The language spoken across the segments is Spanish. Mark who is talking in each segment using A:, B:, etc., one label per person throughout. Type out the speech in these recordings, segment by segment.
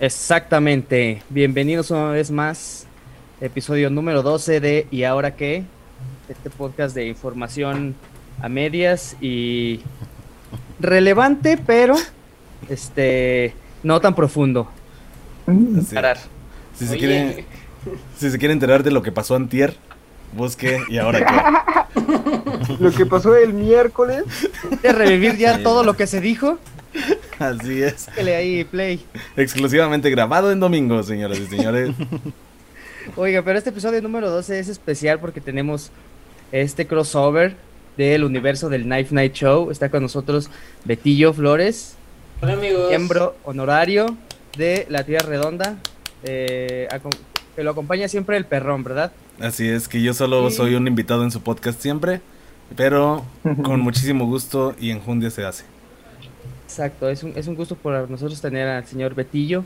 A: Exactamente. Bienvenidos una vez más. Episodio número 12 de ¿Y ahora qué? Este podcast de información a medias y relevante, pero este no tan profundo.
B: Así. Si se, quiere, si se quiere enterar de lo que pasó antier, busque ¿Y ahora qué?
C: Lo que pasó el miércoles.
A: De revivir ya todo lo que se dijo.
B: Así es.
A: Dale ahí, play.
B: Exclusivamente grabado en domingo, señoras y señores.
A: Oiga, pero este episodio número 12 es especial porque tenemos este crossover del universo del Knife Night Show. Está con nosotros Betillo Flores,
D: Hola amigos.
A: miembro honorario de la Tierra Redonda. eh, que lo acompaña siempre el perrón, ¿verdad?
B: Así es, que yo solo
A: Sí.
B: soy un invitado en su podcast siempre, pero con muchísimo gusto y enjundia se hace.
A: Exacto, es un, es un gusto por nosotros tener al señor Betillo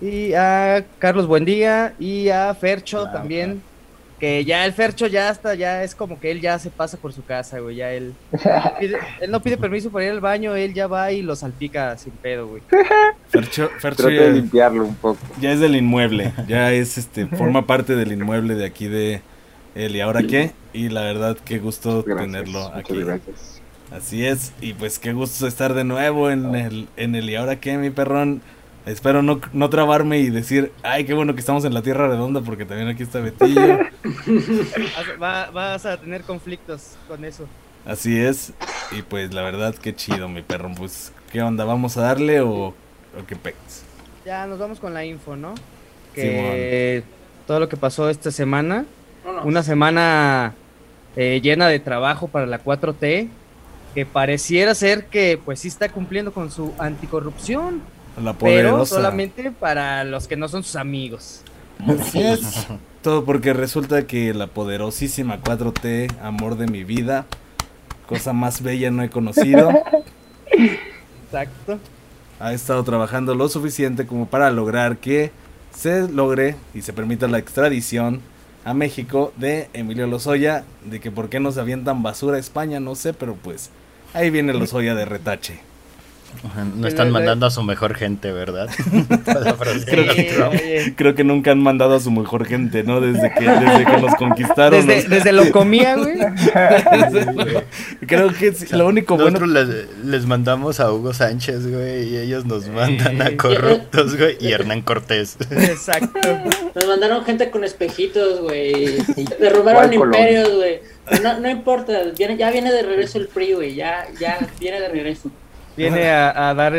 A: y a Carlos Buendía y a Fercho
B: Claro,
A: también. Que ya el Fercho ya está, ya es como que él ya se pasa por su casa, güey. Ya él, pide- él no pide permiso para ir al baño, él ya va y lo salpica sin pedo, güey.
B: Fercho, Fercho
C: Trata de
B: ya,
C: limpiarlo un poco.
B: ya es del inmueble, ya es este, forma parte del inmueble de aquí de él y ahora qué, y la verdad qué gusto
C: Gracias,
B: tenerlo aquí.
C: gracias.
B: Así es, y pues qué gusto estar de nuevo en el, en el y ahora qué, mi perrón. Espero no, no trabarme y decir, ay, qué bueno que estamos en la Tierra Redonda porque también aquí está Betillo.
A: Vas- va- vas a tener conflictos con eso.
B: Así es, y pues la verdad qué chido, mi perrón. Pues, ¿qué onda? ¿Vamos a darle o, o qué pex?
A: Ya nos vamos con la info, ¿no? Que todo lo que pasó esta semana. Una semana eh, llena de trabajo para la 4T, que pareciera ser que pues sí está cumpliendo con su anticorrupción,
B: La
A: pero solamente para los que no son sus amigos.
B: Así es. Todo porque resulta que la poderosísima 4T, amor de mi vida, cosa más bella no he conocido,
A: Exacto.
B: ha estado trabajando lo suficiente como para lograr que se logre y se permita la extradición a México de Emilio Lozoya, de que por qué nos avientan basura a España, no sé, pero pues ahí viene Lozoya de retache.
E: No están mandando a su mejor gente, ¿verdad?
B: Creo que- Creo nunca han mandado a su mejor gente, ¿no? Desde que, desde que nos conquistaron.
A: desde,
B: los-
A: desde lo comía, güey.
B: Creo que es lo único bueno
E: Nosotros les, les mandamos a Hugo Sánchez, güey, y ellos nos mandan a corruptos, güey, y Hernán Cortés.
A: Exacto.
D: Nos mandaron gente con espejitos, güey. Derrumbaron
C: ¿Cuál Colón?
D: imperios, güey. No, no importa, viene, ya viene de regreso el PRI, güey. Ya, ya viene de regreso.
A: Viene a, a dar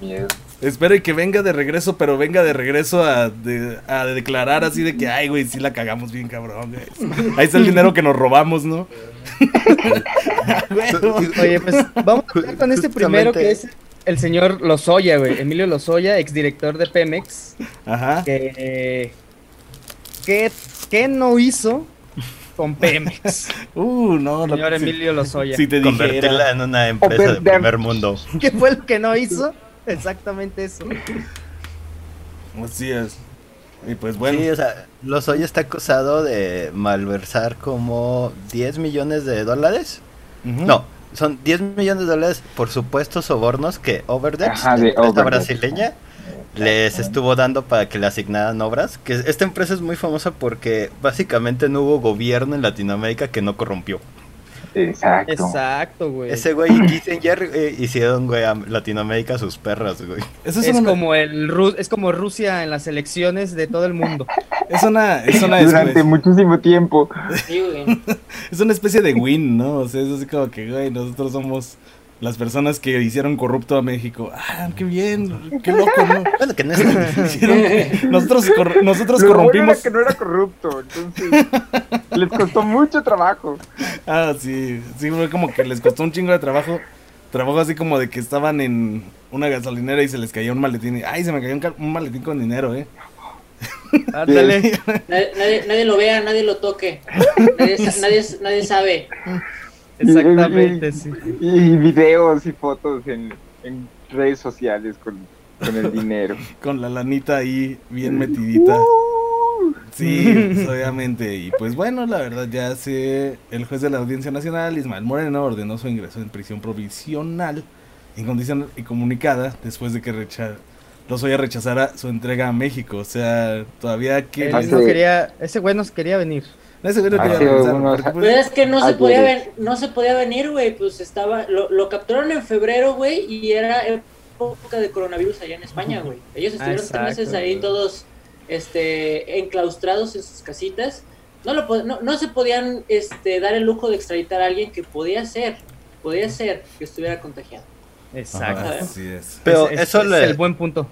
C: Miedo.
B: Espero y que venga de regreso, pero venga de regreso a, de- a declarar así de que, ay, güey, sí la cagamos bien, cabrón. güey. Ahí está el dinero que nos robamos, ¿no?
A: Oye, pues vamos a empezar con este primero que es el señor Lozoya, güey. Emilio Lozoya, exdirector de Pemex.
B: Ajá.
A: que, que, que no hizo con Pemex,
B: Uh, no, lo
A: señor
B: si-
A: Emilio Lozoya.
B: Si te
E: Convertirla en una empresa de primer mundo.
A: ¿Qué fue lo que no hizo? Exactamente eso.
B: Así es. Y pues bueno,
E: Sí, o sea, Lozoya está acusado de malversar como 10 millones de dólares.
B: ujú.
E: No, son 10 millones de dólares por supuestos sobornos que Overdebs,
C: Ajá, de
E: brasileña, les estuvo dando para que le asignaran obras. Que esta empresa es muy famosa porque básicamente no hubo gobierno en Latinoamérica que no corrompió.
C: Exacto.
A: Exacto, güey.
E: Ese güey y Kissinger eh, hicieron, güey, a Latinoamérica sus perras, güey.
B: Eso
A: Es,
B: es, una,
A: como el Ru- es como Rusia en las elecciones de todo el mundo.
B: es una, es una
C: Durante
B: especie,
C: muchísimo tiempo.
D: Sí, güey.
B: es una especie de win, ¿no? O sea, es así como que, güey, nosotros somos las personas que hicieron corrupto a México. Ah, qué bien, qué loco, ¿no?
E: Bueno, que no es...
B: Hicieron- nosotros cor- nosotros
C: Lo bueno
B: corrompimos.
C: era que no era corrupto, entonces les costó mucho trabajo.
B: Ah, sí, sí, fue como que les costó un chingo de trabajo. Trabajo así como de que estaban en una gasolinera y se les caía un maletín. Y, ay, se me cayó un, ca- un maletín con dinero, eh.
A: Ándale.
D: Nadie, nadie, nadie lo vea, nadie lo toque. Nadie, sa- nadie, nadie sabe.
A: Exactamente, sí.
C: Y videos y fotos en, en redes sociales con, con el dinero.
B: Con la lanita ahí bien metidita. Sí, pues, obviamente. Y pues bueno, la verdad ya se... El juez de la Audiencia Nacional, Ismael Moreno, ordenó su ingreso en prisión provisional, incondicional y comunicada, después de que recha- Lozoya rechazara su entrega a México. O sea, todavía que...
A: Él no quería, ese güey no quería venir.
B: No regresar, porque, pues,
D: Pero es que no se podía
C: güey.
D: ven- no se podía venir, güey, pues estaba lo, lo capturaron en febrero, güey, y era época de coronavirus allá en España, güey. Ellos estuvieron tres meses ahí todos este enclaustrados en sus casitas. No lo no, no se podían este dar el lujo de extraditar a alguien que podía ser, podía ser que estuviera contagiado.
A: Exacto.
E: Ajá.
B: Así es.
E: Pero
A: Es- es-
E: eso
A: es
E: le-
A: el buen punto.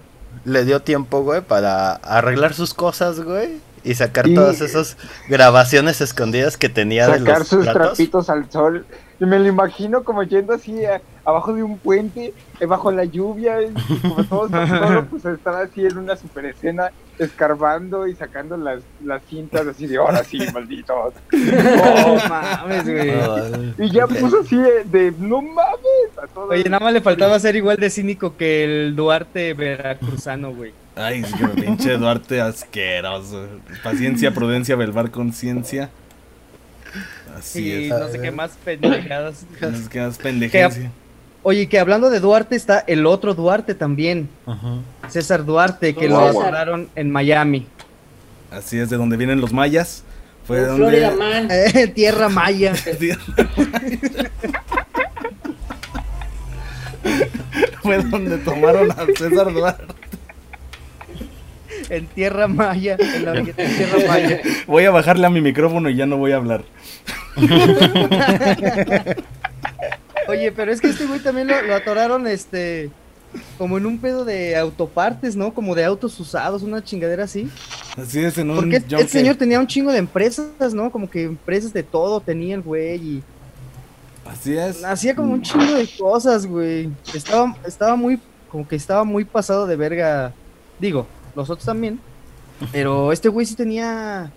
E: Le dio tiempo, güey, para arreglar sus cosas, güey. Y sacar
C: Y-
E: todas esas grabaciones escondidas que tenía de
C: Sacar
E: los
C: sus
E: tratos.
C: trapitos al sol. Y me lo imagino como yendo así a- abajo de un puente, eh, bajo la lluvia, y como todo está solo, pues estaba así en una super escena, escarbando y sacando las, las cintas así de ahora sí, malditos.
A: No mames, güey.
C: Y ya puso así de, de, no mames a todos.
A: Oye, nada más le faltaba ser igual de cínico que el Duarte veracruzano, güey.
B: Ay, sí, que pinche Duarte asqueroso. Paciencia, prudencia, velvar conciencia. Así
A: Y
B: es.
A: no sé qué más pendejadas.
B: No es que más pendejencia.
A: Oye, que hablando de Duarte está el otro Duarte también.
E: Ujú.
A: César Duarte, que lo
D: César.
A: abordaron en Miami.
B: Así es de donde vienen los mayas. Fue
D: Un
B: donde.
D: Florida Man.
A: Eh, Tierra Maya.
B: Fue donde tomaron a César Duarte.
A: En Tierra Maya. En la en Tierra Maya.
B: Voy a bajarle a mi micrófono y ya no voy a hablar.
A: Oye, pero es que este güey también lo, lo atoraron, este, como en un pedo de autopartes, ¿no? Como de autos usados, una chingadera así.
B: Así es, en un
A: Porque el
B: junket.
A: señor tenía un chingo de empresas, ¿no? Como que empresas de todo tenía el güey y
B: Así es.
A: hacía como un chingo de cosas, güey. Estaba, estaba muy, como que estaba muy pasado de verga. Digo, los otros también. Pero este güey sí tenía,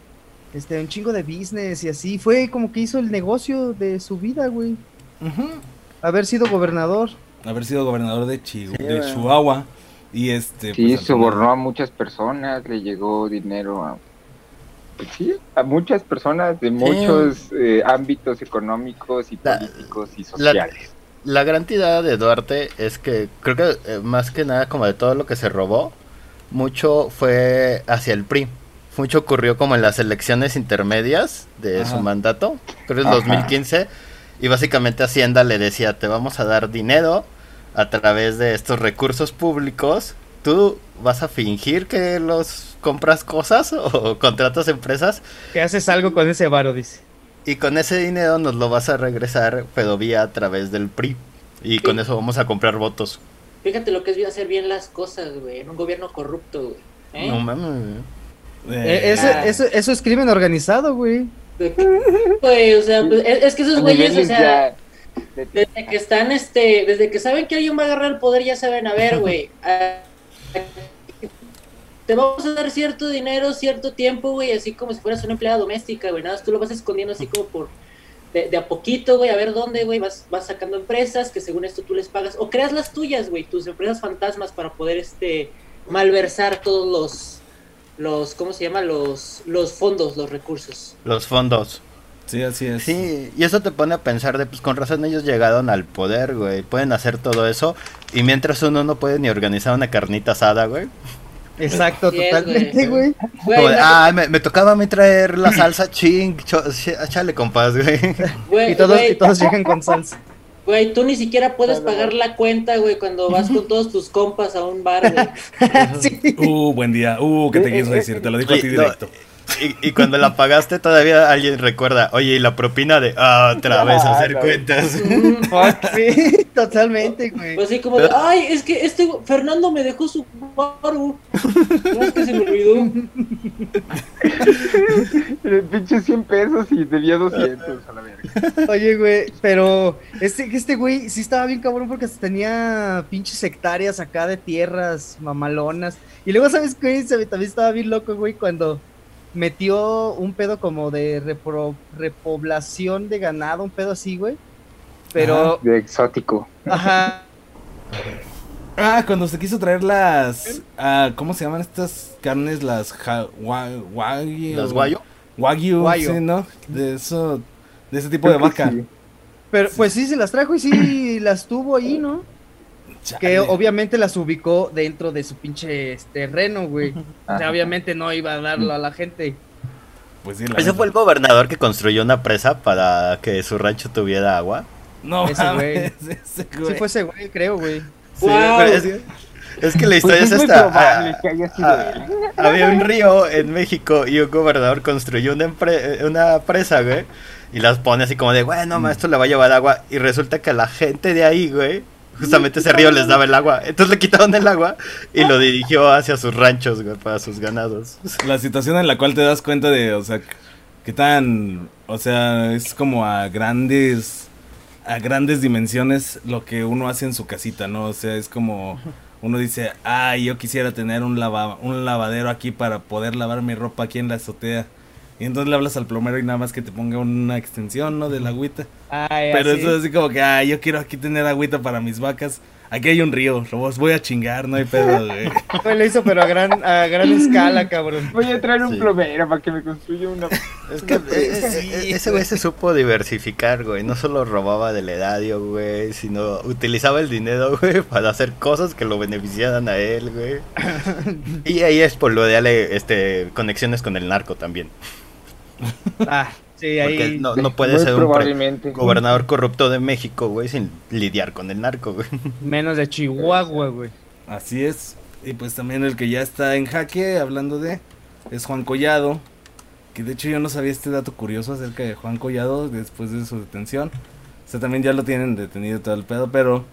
A: este, un chingo de business y así. Fue como que hizo el negocio de su vida, güey.
B: Ujú.
A: Haber sido gobernador.
B: Haber sido gobernador de, Chihu-
E: Sí,
B: de
E: güey.
B: Chihuahua. Y este.
C: Sí,
B: pues,
C: sobornó a muchas personas, le llegó dinero a, pues sí, a muchas personas de muchos eh, ámbitos económicos y
E: La-
C: políticos y
E: la-
C: sociales.
E: La gran tirada de Duarte es que creo que eh, más que nada como de todo lo que se robó, mucho fue hacia el PRI. Mucho ocurrió como en las elecciones intermedias de
B: Ajá.
E: su mandato, creo que es
C: Ajá.
E: 2015, y básicamente Hacienda le decía, te vamos a dar dinero a través de estos recursos públicos, tú vas a fingir que los compras cosas o contratas empresas
A: Que haces algo con ese varo, dice.
E: y con ese dinero nos lo vas a regresar, pero vía a través del PRI. Y con eso vamos a comprar votos.
D: Fíjate lo que es hacer bien las cosas, güey, en un gobierno corrupto, güey. ¿eh?
E: No mames.
B: Eh,
A: Eh, eso, eso, eso es crimen organizado, güey.
D: Güey, o sea, pues, es, es que esos güeyes, o sea, desde que están, este, desde que saben que alguien va a agarrar el poder, ya saben, a ver, güey, te vamos a dar cierto dinero, cierto tiempo, güey, así como si fueras una empleada doméstica, güey, nada tú lo vas escondiendo así como por, de, de a poquito, güey, a ver dónde, güey, vas, vas sacando empresas que según esto tú les pagas, o creas las tuyas, güey, tus empresas fantasmas para poder, este, malversar todos los, los, ¿cómo se llama? Los, los fondos, los recursos.
E: Los fondos.
B: Sí, así es.
E: Sí, y eso te pone a pensar de, pues con razón ellos llegaron al poder, güey. Pueden hacer todo eso. Y mientras uno no puede ni organizar una carnita asada, güey.
A: Exacto, totalmente, güey.
E: Ah, me, me tocaba a mí traer la salsa ching. cho- ch- Échale, compas, güey.
A: Y todos,
D: güey,
A: y todos llegan con salsa.
D: Güey, tú ni siquiera puedes
C: Claro.
D: pagar la cuenta, güey, cuando vas con todos tus compas a un bar, güey.
A: sí.
B: Uh, buen día. Uh, ¿qué te quiso decir? Te lo digo a ti
E: no,
B: directo.
E: Y, y cuando la pagaste todavía alguien recuerda, oye, y la propina de, ah, otra vez a hacer
C: Claro.
E: cuentas.
D: Mm,
A: Fuck, sí, totalmente, güey.
D: Pues así como de, ay, es que este güey- Fernando me dejó su baru. No es que se me olvidó.
C: Pinche 100 pesos y debía 200 a la verga.
A: Oye, güey, pero este, este güey sí estaba bien cabrón porque tenía pinches hectáreas acá de tierras mamalonas. Y luego, ¿sabes qué? Se- También estaba bien loco, güey, cuando metió un pedo como de repro- repoblación de ganado, un pedo así, güey. Pero,
C: De exótico.
A: ajá,
B: Ah, cuando se quiso traer las. ah, ¿Cómo se llaman estas carnes? Las. ja- wa- wagyu.
E: ¿Las guayo?
B: Wagyu,
A: Guayo.
B: sí, ¿no? De eso. De ese tipo de
C: Creo
B: vaca.
C: sí.
A: pero pues sí se las trajo y sí las tuvo ahí, ¿no? Que obviamente las ubicó dentro de su pinche terreno, güey. O sea,
C: Ajá.
A: obviamente no iba a darlo a la gente.
B: Pues sí, la
E: Ese fue el gobernador que construyó una presa para que su rancho tuviera agua.
B: No,
A: Ese güey.
B: ese
A: Sí
B: güey.
A: fue ese güey, creo, güey.
E: Sí,
D: Wow.
E: es, que, es que la
C: Pues
E: historia
C: es
E: es
C: muy
E: esta.
C: probable
E: ah,
C: que haya sido
E: ah,
C: él.
E: había un río en México y un gobernador construyó una, una presa, güey. Y las pone así como de, bueno, ma, esto le va a llevar agua. Y resulta que la gente de ahí, güey, justamente ese río les daba el agua. Entonces le quitaron el agua y lo dirigió hacia sus ranchos, güey, para sus ganados.
B: La situación en la cual te das cuenta de, o sea, qué tan, o sea, es como a grandes, a grandes dimensiones lo que uno hace en su casita, ¿no? O sea, es como uno dice, ah, yo quisiera tener un, lava, un lavadero aquí para poder lavar mi ropa aquí en la azotea. Y entonces le hablas al plomero y nada más que te ponga una extensión, ¿no? De la agüita.
A: Ay,
B: Pero
A: así.
B: eso es así como que, ah, yo quiero aquí tener agüita para mis vacas. Aquí hay un río, los voy a chingar, no hay pedo, güey.
A: Güey, lo hizo, pero a gran, a gran escala, cabrón.
C: Voy a traer un
E: Sí.
C: plomero para que me construya una.
E: Es que ese güey se supo diversificar, güey. No solo robaba del erario, güey, sino utilizaba el dinero, güey, para hacer cosas que lo beneficiaran a él, güey. Y ahí es por lo de darle este, conexiones con el narco también.
A: Ah, sí,
E: Porque
A: ahí.
E: no, no puede ser un gobernador corrupto de México, güey, sin lidiar con el narco, güey.
A: Menos de Chihuahua, güey.
B: Así es. Y pues también el que ya está en jaque, hablando de, es Juan Collado. Que de hecho yo no sabía este dato curioso acerca de Juan Collado después de su detención. O sea, también ya lo tienen detenido todo el pedo, pero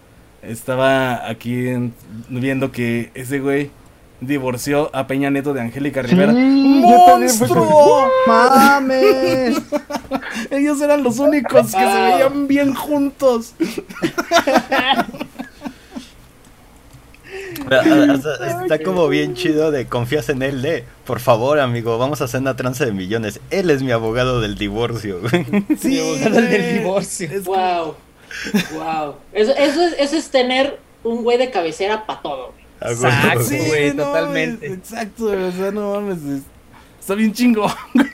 B: estaba aquí en- viendo que ese güey divorció a Peña Nieto de Angélica Rivera.
C: Sí,
B: ¡Monstruo!
A: ¡Mames!
B: Ellos eran los únicos que se veían bien juntos.
E: Está como bien chido de confías en él de, por favor, amigo, vamos a hacer una tranza de millones. Él es mi abogado del divorcio.
B: Sí,
A: abogado del divorcio.
B: Es
D: Wow. Wow. Eso, eso, es, eso es tener un güey de cabecera para todo. Güey.
A: Exacto.
B: Sí,
E: güey.
A: güey,
B: no,
A: totalmente.
B: es- Exacto, o sea, no mames. es- está bien chingo.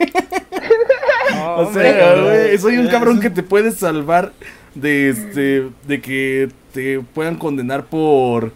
A: No,
B: o
A: hombre,
B: sea, güey, soy un cabrón que te puede salvar de este de que te puedan condenar por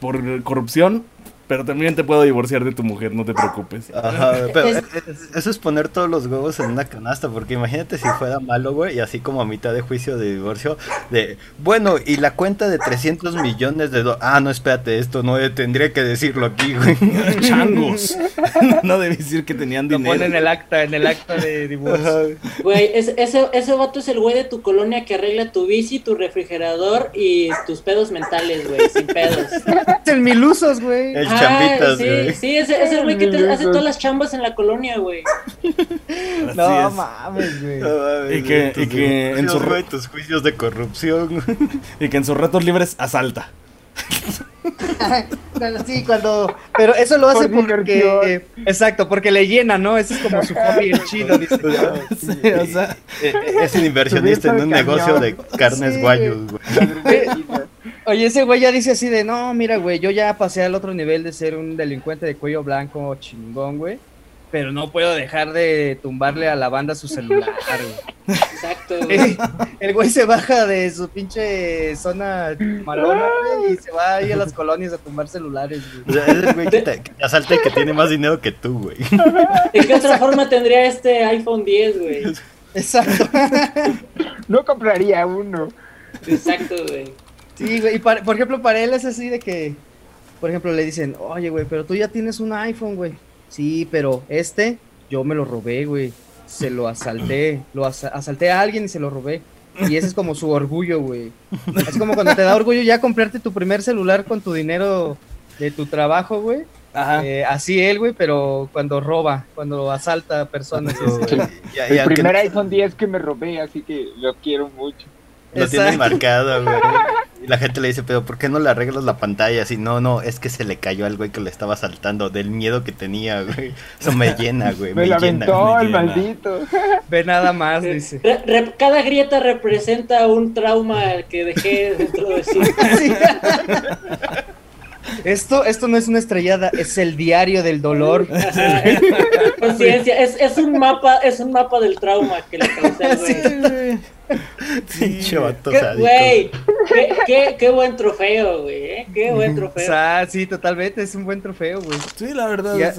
B: por corrupción, pero también te puedo divorciar de tu mujer, no te preocupes.
E: Ajá, pero
D: Es-
E: es- eso es poner todos los huevos en una canasta, porque imagínate si fuera malo, güey, y así como a mitad de juicio de divorcio, de, bueno, y la cuenta de 300 millones de dólares, ah, no, espérate, esto no eh, tendría que decirlo aquí, güey.
B: Changos. no debí decir que tenían
A: Lo
B: dinero.
A: pone en el acta, en el acta de divorcio.
D: Güey, es- ese, ese vato es el güey de tu colonia que arregla tu bici, tu refrigerador y tus pedos mentales, güey, sin pedos.
A: Es el Milusos, güey.
E: El
D: Ah,
E: chambitas,
D: sí,
E: güey.
D: sí, ese es el güey que te hace todas las chambas en la colonia, güey.
A: No
B: es.
A: mames, güey.
E: No mames,
B: Y que- y que en
E: divorcios,
B: su-
E: güey, tus juicios de corrupción.
B: Y que en sus ratos libres asalta.
A: Sí, cuando. Pero eso lo hace
C: Por
A: porque.
C: diversión.
A: Exacto, porque le llena, ¿no? Ese es como su hobby, el chido. Dice.
B: Sí, o sea,
E: Eh, eh, Es un inversionista en un negocio de carnes
A: Sí,
E: guayos, güey.
A: Oye, ese güey ya dice así de: No, mira, güey, yo ya pasé al otro nivel de ser un delincuente de cuello blanco chingón, güey. Pero no puedo dejar de tumbarle a la banda su celular, güey.
D: Exacto, güey.
A: El güey se baja de su pinche zona malona, güey, y se va ahí a las colonias a tumbar celulares,
E: O
A: güey.
E: sea, es el güey que te, que te asalta y que tiene más dinero que tú, güey.
D: ¿De qué otra forma tendría este iPhone 10, güey?
A: Exacto.
C: No compraría uno.
D: Exacto, güey.
A: Sí, güey. Y para- por ejemplo, para él es así de que, por ejemplo, le dicen, oye, güey, pero tú ya tienes un iPhone, güey. Sí, pero este yo me lo robé, güey. Se lo asalté. Lo asa- asalté a alguien y se lo robé. Y ese es como su orgullo, güey. Es como cuando te da orgullo ya comprarte tu primer celular con tu dinero de tu trabajo, güey.
B: ajá.
A: Eh, así él, güey, pero cuando roba, cuando asalta a personas.
E: Y- y
C: El
E: aunque
C: primer iPhone 10 que me robé, así que lo quiero mucho.
E: Lo tiene
A: Exacto.
E: marcado, güey. Y la gente le dice, pero ¿por qué no le arreglas la pantalla? Así, no, no, es que se le cayó al güey que le estaba saltando del miedo que tenía, güey. Eso me llena, güey.
C: Me,
E: Me,
C: lo
E: llena.
C: aventó
B: me
C: el
B: llena.
C: maldito.
A: Ve nada más, dice.
D: Re- re- cada grieta representa un trauma que dejé dentro de sí.
A: Sí. Esto, esto no es una estrellada, es el diario del dolor.
D: Ajá, es- Conciencia, es, es un mapa, es un mapa del trauma que le causé al
A: Sí,
D: güey.
A: güey.
E: Pinche vato
D: ¿Qué-
E: sádico.
D: Güey, qué, qué, qué buen trofeo, güey, ¿eh? Qué buen
A: O
D: trofeo.
A: sea, sí, totalmente, es un buen trofeo, güey.
B: Sí, la verdad. O sea,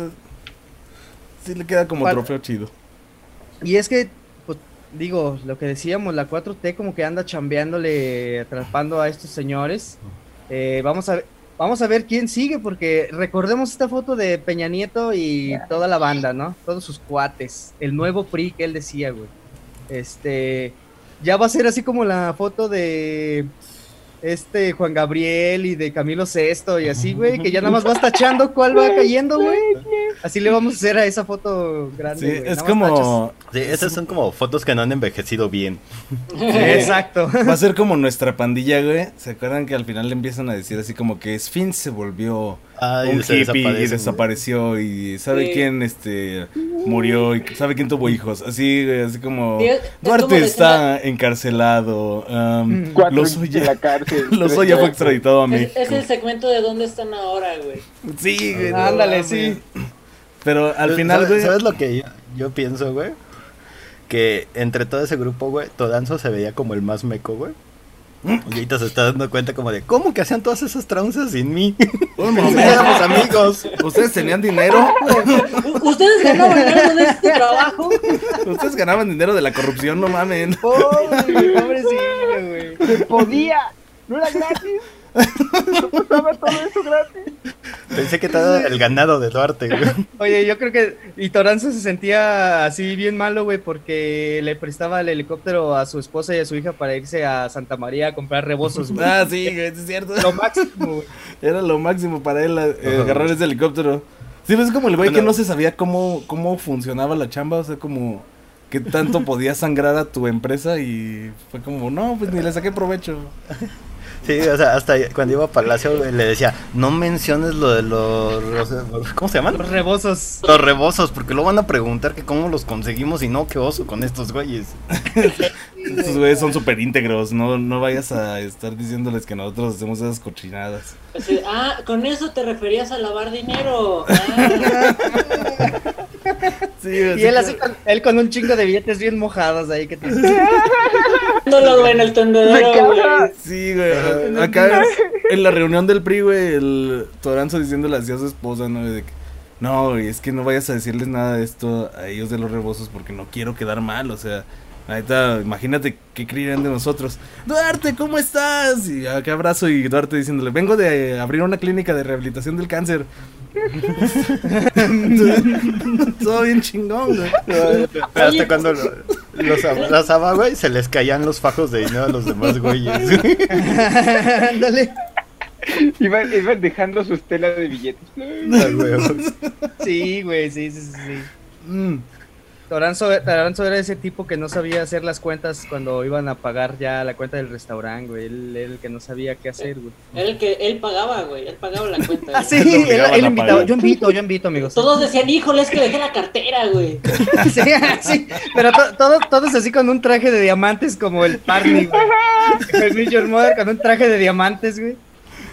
B: sí le queda como
A: Para-
B: trofeo chido.
A: Y es que, pues, digo, lo que decíamos, la 4T como que anda chambeándole, atrapando a estos señores. Eh, vamos a ver. Vamos a ver quién sigue, porque recordemos esta foto de Peña Nieto y toda la banda, ¿no? Todos sus cuates. El nuevo PRI que él decía, güey. Este. Ya va a ser así como la foto de este Juan Gabriel y de Camilo VI y así, güey, que ya nada más vas tachando cuál va cayendo, güey. Así le vamos a hacer a esa foto grande.
B: Sí, es como.
E: Sí, esas son como fotos que no han envejecido bien.
A: Exacto.
B: Va a ser como nuestra pandilla, güey. ¿Se acuerdan que al final le empiezan a decir así como que Sphin se volvió
E: Ay,
B: un
E: se
B: hippie y desapareció y sabe
D: Sí.
B: quién este murió y sabe quién tuvo hijos? Así, güey, así como
D: Sí, es- es
B: Duarte
D: como
B: está encarcelado. um.
C: Cuatro en
B: Lozoya, fue extraditado a
D: Es,
B: México.
D: es el segmento de dónde están ahora, güey.
B: Sí, güey. no
A: Ándale,
B: mames.
A: sí.
B: Pero al
E: ¿Sabes-
B: final, güey.
E: ¿Sabes lo que yo, yo pienso, güey? Que entre todo ese grupo, güey, Todanzo se veía como el más meco, güey. Y ahorita se está dando cuenta como de, ¿cómo que hacían todas esas tranzas sin mí?
B: Un
E: Pensé que
B: momento.
E: éramos amigos.
B: Ustedes tenían dinero.
D: ¿Ustedes ganaban dinero de este trabajo?
B: Ustedes ganaban dinero de la corrupción, no mamen.
A: Pobre, pobrecillo, güey.
C: Se podía. No era gratis. No todo eso gratis.
E: Pensé que todo el ganado de Duarte, güey.
A: Oye, yo creo que. Y Toranzo se sentía así bien malo, güey, porque le prestaba el helicóptero a su esposa y a su hija para irse a Santa María a comprar rebozos, güey.
B: Ah, sí, güey, es cierto.
A: Lo máximo, güey.
B: Era lo máximo para él eh, agarrar ese helicóptero. Sí, pues es como el güey que no se sabía cómo, cómo funcionaba la chamba, o sea, como qué tanto podía sangrar a tu empresa y fue como, no, pues ni le saqué provecho.
E: Sí, o sea, hasta cuando iba a Palacio, güey, le decía, no menciones lo de los... los- ¿Cómo se llaman?
A: Los rebozos.
E: Los rebozos, porque luego van a preguntar que cómo los conseguimos y no, qué oso con estos güeyes.
B: Estos güeyes son súper íntegros, no, no vayas a estar diciéndoles que nosotros hacemos esas cochinadas.
D: Así, ah, con eso te referías a lavar dinero. Ah,
B: Sí,
A: Y él así, con, él con un chingo de billetes bien mojados ahí que te...
D: dándolo, güey, en el tendedero, güey.
B: Sí, güey. Acá en la reunión del PRI, güey, el Toranzo diciéndole así a su esposa, ¿no? De que, no, güey, es que no vayas a decirles nada de esto a ellos de los rebozos porque no quiero quedar mal, o sea. Ahorita, imagínate qué creerían de nosotros. Duarte, ¿cómo estás? Y acá abrazo y Duarte diciéndole, vengo de abrir una clínica de rehabilitación del cáncer. Todo bien chingón, güey.
E: Hasta
D: Oye.
E: cuando lo- los abrazaba, güey, se les caían los fajos de dinero a los demás güeyes.
A: Ándale.
C: Iban, iban dejando sus telas de billetes.
A: Sí, güey, sí, sí, sí. sí.
B: Mm.
A: Toranzo, Toranzo era ese tipo que no sabía hacer las cuentas cuando iban a pagar ya la cuenta del restaurante, güey. Él era el que no sabía qué hacer, güey.
D: Era el que él pagaba, güey. Él pagaba la cuenta.
A: Ah, sí, él, él invitaba. Yo invito, yo invito, amigos.
D: Todos decían, híjole, es que dejé la cartera, güey.
A: Sí, sí, pero to- todo- todos así con un traje de diamantes como el Barney, güey. El Mother con un traje de diamantes, güey.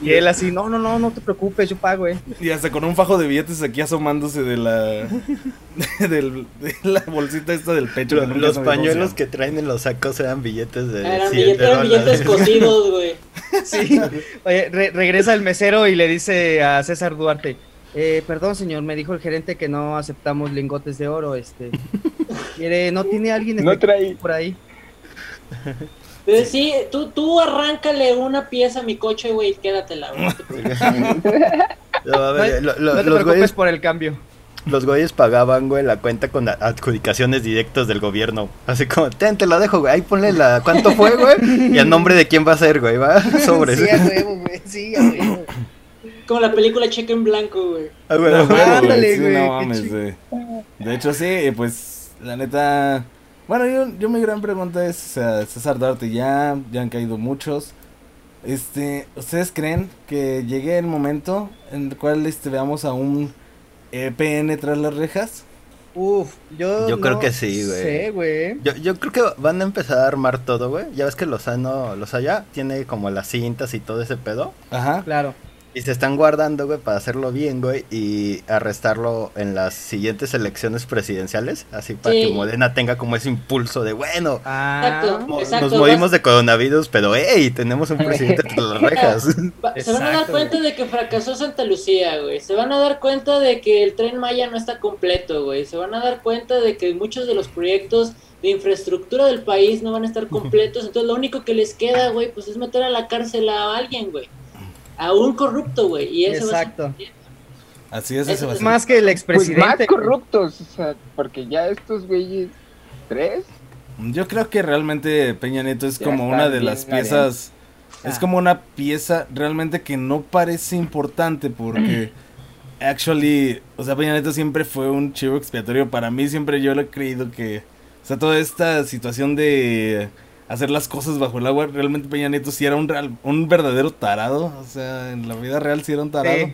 A: Y él así, no, no, no, no te preocupes, yo pago, güey.
B: Y hasta con un fajo de billetes aquí asomándose de la de la bolsita esta del pecho.
E: Los
B: se
E: pañuelos que traen en los sacos eran billetes de
D: Eran,
E: 7
D: billetes, eran billetes cosidos, güey.
A: Sí. Oye, re- regresa el mesero y le dice a César Duarte, eh, perdón, señor, me dijo el gerente que no aceptamos lingotes de oro, este. Quiere, ¿no tiene alguien
C: No
A: efectivo
C: traí.
A: por ahí?
D: Pero sí, tú, tú arráncale una pieza a mi coche, güey, y quédatela, no te preocupes.
E: No, a ver, lo- lo-
A: no te
E: los,
A: preocupes
E: güeyes,
A: por el cambio.
E: los güeyes pagaban, güey, la cuenta con adjudicaciones directas del gobierno. Así como, ten, te la dejo, güey. Ahí ponle la. ¿Cuánto fue, güey? Y a nombre de quién va a ser, güey. Va sobres.
A: Sí, a huevo, güey, sí, a huevo.
D: Como la película Cheque en Blanco, güey.
E: Ah, güey,
B: No,
E: güey.
A: Ándale,
B: sí,
A: güey,
B: no
A: qué
B: mames, güey. De hecho, sí, pues, la neta. Bueno, yo, yo mi gran pregunta es: o sea, César Duarte, ya, ya han caído muchos. Este, ¿ustedes creen que llegue el momento en el cual este, veamos a un EPN tras las rejas?
A: Uf, yo.
E: Yo creo que sí, güey.
A: sé, güey.
E: Yo, yo creo que van a empezar a armar todo, güey. Ya ves que Lozano, Lozaya tiene como las cintas y todo ese pedo.
B: Ajá.
A: Claro.
E: Y se están guardando, güey, para hacerlo bien, güey, y arrestarlo en las siguientes elecciones presidenciales, así para
D: Sí.
E: que Morena tenga como ese impulso de, bueno,
A: Ah,
D: Exacto.
E: mo-
D: Exacto,
E: nos movimos
D: vas-
E: de coronavirus, pero, hey, tenemos un presidente entre las rejas.
D: Se van a dar cuenta de que fracasó Santa Lucía, güey. Se van a dar cuenta de que el tren Maya no está completo, güey. Se van a dar cuenta de que muchos de los proyectos de infraestructura del país no van a estar completos. Entonces lo único que les queda, güey, pues es meter a la cárcel a alguien, güey. A un corrupto, güey. Y eso va a ser-
A: Exacto.
B: Así es,
D: Eso
B: ese va a
D: es.
A: Más que el
C: Pues
A: expresidente.
C: más corruptos, o sea, porque ya estos güeyes, tres,
B: Yo creo que realmente Peña Nieto es
C: Ya
B: como una de las piezas. Es
A: Ah.
B: como una pieza realmente que no parece importante porque. Actually, o sea, Peña Nieto siempre fue un chivo expiatorio. Para mí, siempre yo lo he creído que. O sea, toda esta situación de hacer las cosas bajo el agua, realmente Peña Nieto sí era un, real, un verdadero tarado. O sea, en la vida real sí era un tarado.
A: Sí.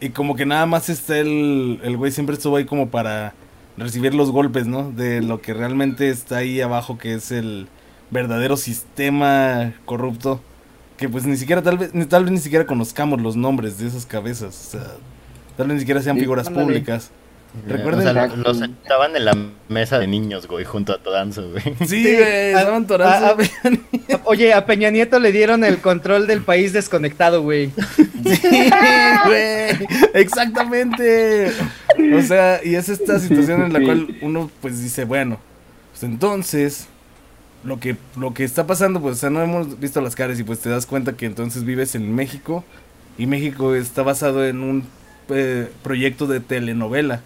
B: Y como que nada más está el, el güey siempre estuvo ahí como para recibir los golpes, ¿no? De lo que realmente está ahí abajo, que es el verdadero sistema corrupto. Que pues ni siquiera, tal vez, ni, tal vez ni siquiera conozcamos los nombres de esas cabezas. O sea, tal vez ni siquiera sean
C: Sí,
B: figuras
A: ándale.
B: públicas. Recuerden-
E: O sea, los sentaban en la mesa de niños, güey, junto a Todanzo, güey.
B: Sí, güey,
A: a-
B: estaban
A: a-
B: torazos.
A: a- Oye, a Peña Nieto le dieron el control del país desconectado, güey.
B: Sí, güey. Exactamente. O sea, y es esta situación en la
C: Sí.
B: cual uno pues dice, bueno, pues entonces lo que lo que está pasando, pues o sea, no hemos visto las caras y pues te das cuenta que entonces vives en México y México está basado en un eh, proyecto de telenovela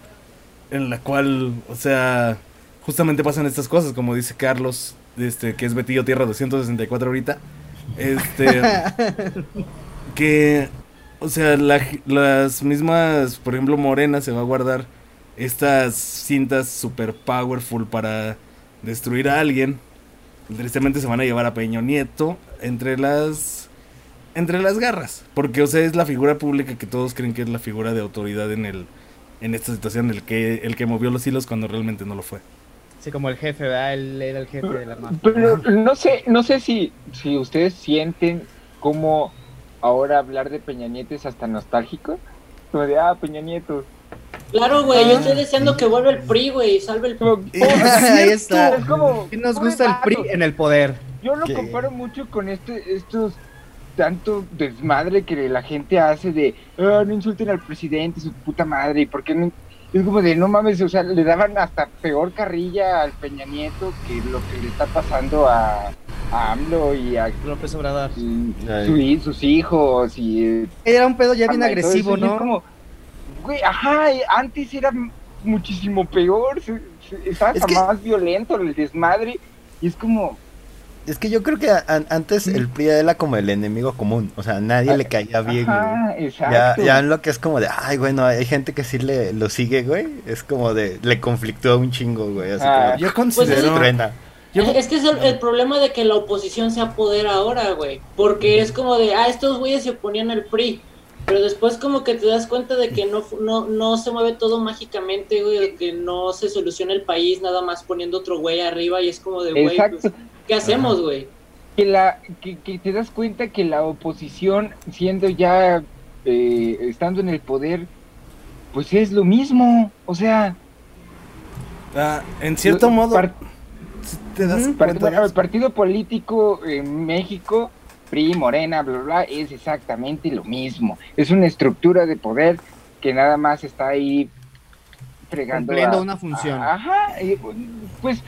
B: en la cual, o sea, justamente pasan estas cosas, como dice Carlos, este que es Betillo Tierra 264 ahorita. Este que o sea, la- las mismas, por ejemplo, Morena se va a guardar estas cintas super powerful para destruir a alguien. Tristemente se van a llevar a Peña Nieto entre las entre las garras, porque o sea, es la figura pública que todos creen que es la figura de autoridad en el en esta situación, el que el que movió los hilos cuando realmente no lo fue.
A: Sí, como el jefe, ¿verdad? Él era el jefe de la mafia.
C: Pero no sé, no sé si, si ustedes sienten como ahora hablar de Peña Nieto es hasta nostálgico. Como de, ah, Peña Nieto.
D: Claro, güey.
A: Ah.
D: Yo estoy deseando que vuelva el PRI, güey. Salve el
C: "Oh,
A: Ahí
C: es
A: está.
C: cierto", Es como,
A: Y nos gusta el. PRI en el poder.
C: Yo lo comparo mucho con este, estos tanto desmadre que la gente hace de, "Ah, no insulten al presidente, su puta madre, y por qué no... Es como de, no mames, o sea, le daban hasta peor carrilla al Peña Nieto que lo que le está pasando a, a AMLO y a
A: López Obrador.
C: y su sus hijos y... eh,
A: Era un pedo ya bien agresivo,
C: eso,
A: ¿no?
C: como, güey, ajá, antes era muchísimo peor, estaba
E: Es
C: hasta
E: que-
C: más violento el desmadre, y es como,
E: Es que yo creo que antes el PRI era como el enemigo común, o sea, nadie le caía bien, güey. Ya,
C: exacto.
E: ya en lo que es como de, ay, bueno, hay gente que sí le, lo sigue, güey. Es como de, le conflictúa un chingo, güey. Así
C: Ah.
E: como,
B: Yo
D: Pues
B: considero
D: es-
E: truena.
B: yo-
D: Es que es el, el problema de que la oposición se apodera ahora, güey. Porque es como de, ah, estos güeyes se oponían al PRI. Pero después como que te das cuenta de que no, fu- no, no se mueve todo mágicamente, güey. De que no se soluciona el país nada más poniendo otro güey arriba. Y es como de, güey, pues, ¿qué hacemos, güey?
C: que la que, que te das cuenta que la oposición siendo ya eh, estando en el poder pues es lo mismo o sea
B: ah, en cierto
C: lo-
B: modo te das
C: par-
B: cuenta,
C: bueno, el partido político en México PRI Morena bla bla es exactamente lo mismo es una estructura de poder que nada más está ahí fregando
A: Cumpliendo
C: a-
A: una función.
C: a- ajá pues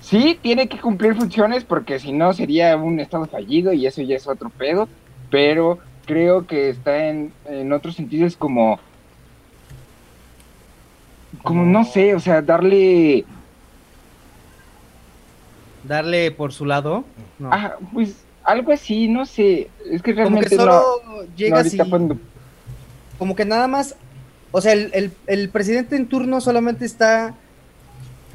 C: sí tiene que cumplir funciones porque si no sería un estado fallido y eso ya es otro pedo pero creo que está en, en otros sentidos como como no sé o sea darle
A: Darle por su lado. No.
C: ah, pues algo así no sé es que
A: como
C: realmente
A: que
C: no,
A: solo
C: no
A: llegas
C: ahorita
A: y
C: cuando-
A: como que nada más, o sea, el, el- el presidente en turno solamente está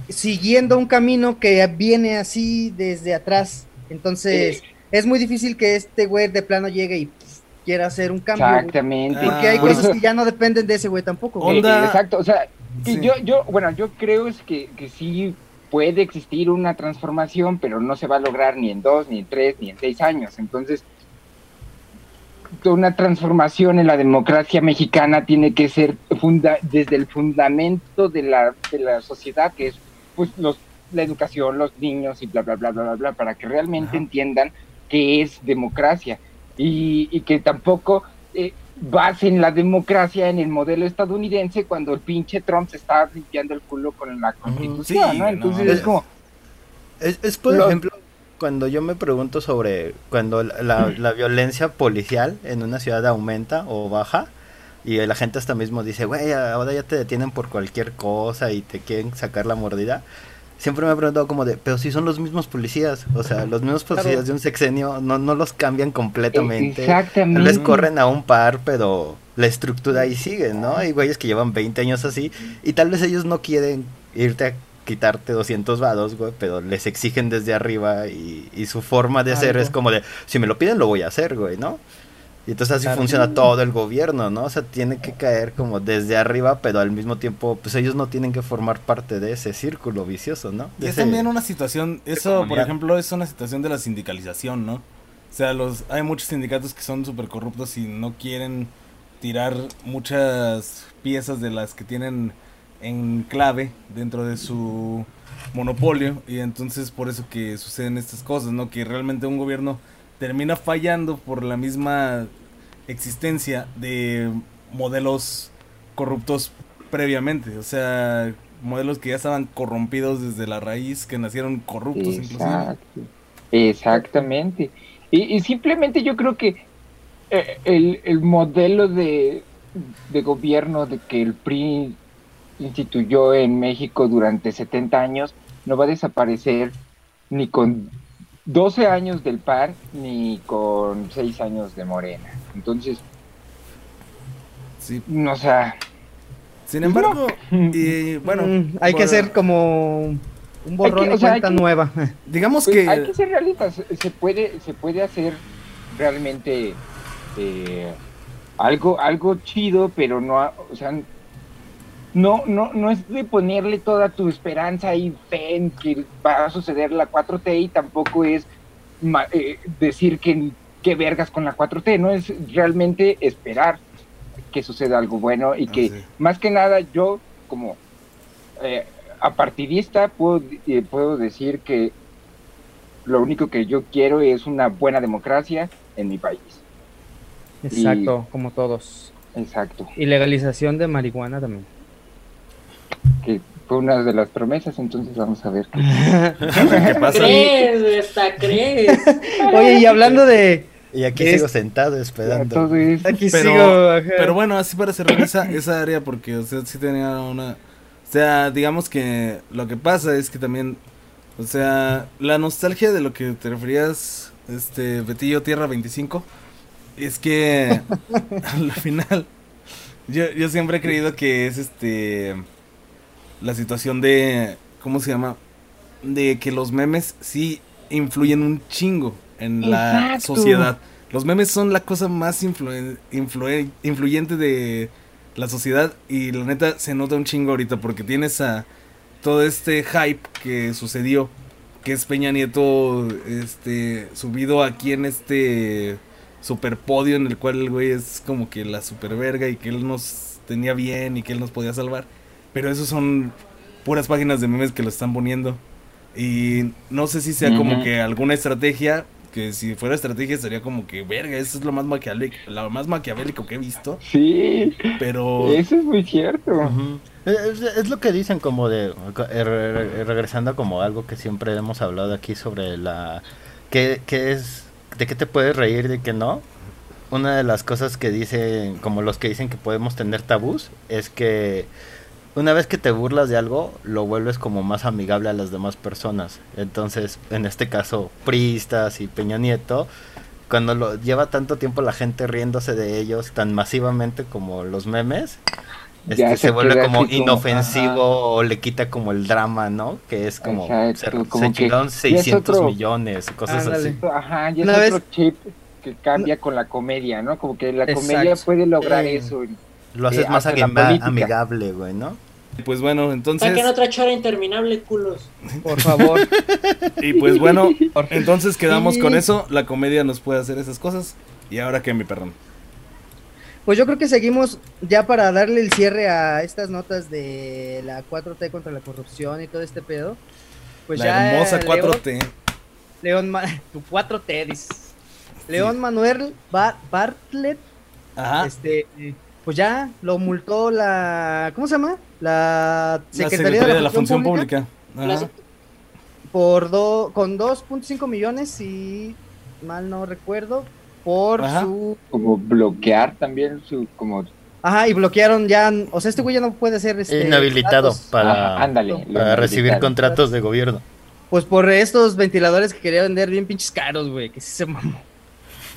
A: siguiendo un camino que viene así desde atrás. Entonces, es muy difícil que este güey de plano llegue y pff, quiera hacer un cambio. güey.
C: exactamente
A: Porque hay
B: Ah,
C: Por
A: cosas
C: eso-
A: que ya no dependen de ese güey tampoco. güey.
B: Onda-
C: Eh, exacto, o sea,
B: Sí.
C: yo, yo, bueno, yo creo es que, que sí puede existir una transformación, pero no se va a lograr ni en dos, ni en tres, ni en seis años. Entonces, una transformación en la democracia mexicana tiene que ser funda desde el fundamento de la, de la sociedad, que es pues los, la educación, los niños y bla, bla, bla, bla, bla, bla para que realmente entiendan qué es democracia y, y que tampoco basen la democracia en el modelo estadounidense cuando el pinche Trump se está limpiando el culo con la constitución,
B: sí,
C: ¿no?
B: no,
C: Entonces
B: es-
C: es como...
E: Es, es, por
C: Lo-
E: ejemplo, cuando yo me pregunto sobre cuando la, la- la violencia policial en una ciudad aumenta o baja, y la gente hasta mismo dice, güey, ahora ya te detienen por cualquier cosa y te quieren sacar la mordida. Siempre me he preguntado como de, pero si son los mismos policías, o sea, los mismos policías
A: Claro.
E: de un sexenio no, no los cambian completamente.
C: Exactamente.
E: Les corren a un par, pero la estructura ahí sigue, ¿no? Hay güeyes que llevan 20 años así y tal vez ellos no quieren irte a quitarte 200 vados, güey, pero les exigen desde arriba y, y su forma de hacer
A: Algo.
E: es como de, si me lo piden lo voy a hacer, güey, ¿no? Y entonces así
A: Claro.
E: funciona todo el gobierno, ¿no? O sea, tiene que caer como desde arriba, pero al mismo tiempo, pues ellos no tienen que formar parte de ese círculo vicioso, ¿no?
B: Y
E: De
B: es
E: ese-
B: también una situación, eso por ejemplo es una situación de la sindicalización, ¿no? O sea, los hay muchos sindicatos que son súper corruptos y no quieren tirar muchas piezas de las que tienen en clave dentro de su monopolio y entonces por eso que suceden estas cosas, ¿no? Que realmente un gobierno termina fallando por la misma existencia de modelos corruptos previamente, o sea, modelos que ya estaban corrompidos desde la raíz, que nacieron corruptos inclusive.
C: Exacto. Exactamente. Y, simplemente yo creo que eh, el, el modelo de, de gobierno de que el PRI instituyó en México durante 70 años no va a desaparecer ni con 12 años del PAN ni con 6 años de Morena. Entonces,
B: Sí.
C: no, o sea,
B: Sin embargo, y bueno,
A: Mm, hay que hacer como un borrón
C: que- o sea,
A: cuenta
C: que-
A: nueva.
B: digamos
C: Pues
B: que
C: hay que ser realistas, se puede, se puede hacer realmente eh, algo, algo chido, pero no, o sea, no, no, no es de ponerle toda tu esperanza y fe en que va a suceder la 4T y tampoco es eh, decir que qué vergas con la 4T, no es realmente esperar que suceda algo bueno y
B: Ah,
C: que
B: sí.
C: más que nada yo como eh, apartidista puedo, eh, puedo decir que lo único que yo quiero es una buena democracia en mi país.
A: Exacto, como todos.
C: Exacto.
A: Y legalización de marihuana también.
C: Que fue una de las promesas, entonces vamos a ver. qué-
B: ¿qué pasa?
D: ¿Crees, esta crees?
A: Oye, y hablando de...
E: Y aquí
A: Es-
E: sigo sentado esperando.
A: Aquí
B: Pero,
A: sigo... ajá.
B: pero bueno, así para cerrar esa, esa área, porque o sea, sí tenía una... O sea, digamos que lo que pasa es que también, o sea, la nostalgia de lo que te referías, este, Betillo Tierra 25, es que al final, yo, yo siempre he creído que es este, la situación de, ¿cómo se llama? De que los memes sí influyen un chingo en la sociedad. Los memes son la cosa más influyente de la sociedad y la neta se nota un chingo ahorita porque tienes a todo este hype que sucedió, que es Peña Nieto este subido aquí en este super podio en el cual el güey es como que la super verga y que él nos tenía bien y que él nos podía salvar. Pero esos son puras páginas de memes que lo están poniendo. Y no sé si sea como
C: Ujú.
B: que alguna estrategia, que si fuera estrategia sería como que, verga, eso es lo más maquiavélico, lo más maquiavélico que he visto.
C: Sí,
B: Pero
C: eso es muy cierto.
E: Ujú. Es, es lo que dicen como de eh, re- re- regresando como algo que siempre hemos hablado aquí sobre la que, que es de qué te puedes reír de que no una de las cosas que dicen como los que dicen que podemos tener tabús es que una vez que te burlas de algo lo vuelves como más amigable a las demás personas entonces en este caso Pristas y Peña Nieto cuando lo lleva tanto tiempo la gente riéndose de ellos tan masivamente como los memes este, se,
C: se
E: vuelve como inofensivo
C: ajá.
E: o le quita como el drama, ¿no? Que es como
C: Exacto,
E: se,
C: como
E: se
C: que
E: chingaron
C: ya es
E: 600
C: otro-
E: millones, cosas así.
C: Ajá, y es
A: Una
C: otro
A: vez-
C: chip que cambia con la comedia, ¿no? Como que la comedia puede lograr
A: Eh,
C: eso.
E: Lo haces
C: Eh,
E: más amigable, güey, ¿no?
B: pues bueno, entonces
D: Saquen otra chora interminable, culos.
A: Por favor.
B: y pues bueno, entonces quedamos con eso, la comedia nos puede hacer esas cosas. ¿Y ahora qué, mi perrón?
A: Pues yo creo que seguimos ya para darle el cierre a estas notas de la 4T contra la corrupción y todo este pedo. Pues
B: la
A: ya
B: hermosa
A: León-
B: 4T.
A: León, Ma- tu 4T dices. León Manuel Ba- Bartlett,
B: Ajá.
A: este, pues ya lo multó la, ¿cómo se llama? La
B: la Secretaría de la Función Pública. Ajá.
D: Las-
A: por do, con 2.5 millones si mal no recuerdo por
B: Ajá.
A: su
C: Como bloquear también su, como,
A: Ajá, y bloquearon ya, o sea, este güey ya no puede ser este
E: Inhabilitado
A: contratos.
E: para,
C: Ajá, ándale,
E: para recibir contratos de gobierno.
A: Pues por estos ventiladores que quería vender bien pinches caros, güey, que sí se mamó.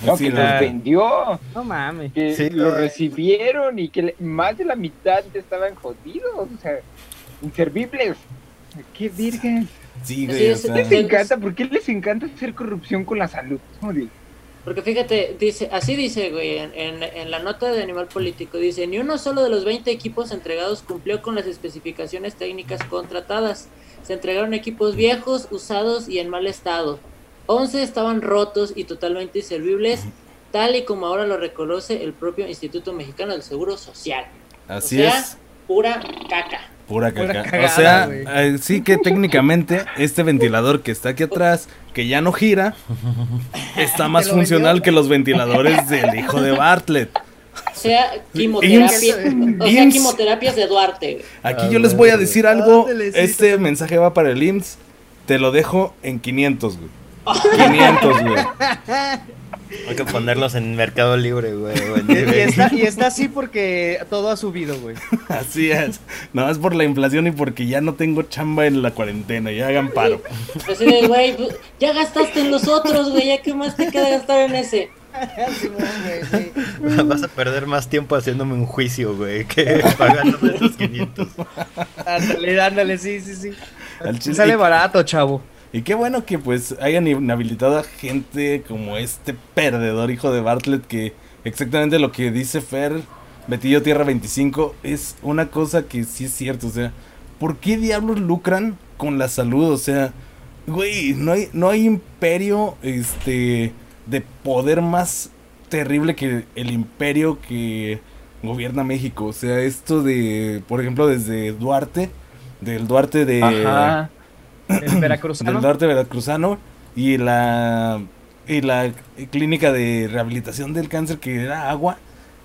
C: No,
B: Sí,
C: que
B: la-
C: los vendió,
A: No mames.
C: que
E: Sí.
C: lo recibieron y que le- más de la mitad estaban jodidos, o sea, inservibles. Qué virgen.
B: Sí, güey. o
D: es,
B: sea,
C: Les encanta, ¿por qué les encanta hacer corrupción con la salud?
D: Porque fíjate, dice, así dice, güey, en, en- en la nota de Animal Político, dice, ni uno solo de los 20 equipos entregados cumplió con las especificaciones técnicas contratadas. Se entregaron equipos viejos, usados y en mal estado. 11 estaban rotos y totalmente inservibles, tal y como ahora lo reconoce el propio Instituto Mexicano del Seguro Social.
B: así
D: o sea,
B: es.
D: Pura caca.
B: Pura
A: Pura
B: caca.
A: cagada,
B: o sea, eh, sí que técnicamente este ventilador que está aquí atrás, que ya no gira, está más
A: ¿Te lo
B: funcional
A: vendió?
B: que los ventiladores del hijo de Bartlett.
D: O sea, quimioterapia, o sea, quimioterapias de Duarte. güey.
B: Aquí
E: Ah,
B: yo les voy a decir algo. Este mensaje va para el IMSS. Te lo dejo en 500, güey. 500, güey.
E: Hay que ponerlos en Mercado Libre, güey.
A: Y, está, y está así porque todo ha subido, güey.
B: Así es. Nada más por la inflación y porque ya no tengo chamba en la cuarentena. Ya hagan paro.
D: Así de, güey, pues, ya gastaste en los otros, güey, ya qué más te queda gastar en ese.
A: Simón, güey, sí.
E: Vas a perder más tiempo haciéndome un juicio, güey, que pagándome esos 500.
A: Ándale, ándale, sí, sí, sí.
B: Al chile-
A: Sale barato, chavo.
B: Y qué bueno que pues hayan inhabilitado a gente como este perdedor hijo de Bartlett que exactamente lo que dice Fer, Betillo Tierra 25, es una cosa que sí es cierto, o sea, ¿por qué diablos lucran con la salud? O sea, güey, no hay, no hay imperio este de poder más terrible que el imperio que gobierna México. O sea, esto de, por ejemplo, desde Duarte, del Duarte de...
A: El veracruzano.
B: del norte veracruzano y la y la clínica de rehabilitación del cáncer que era agua.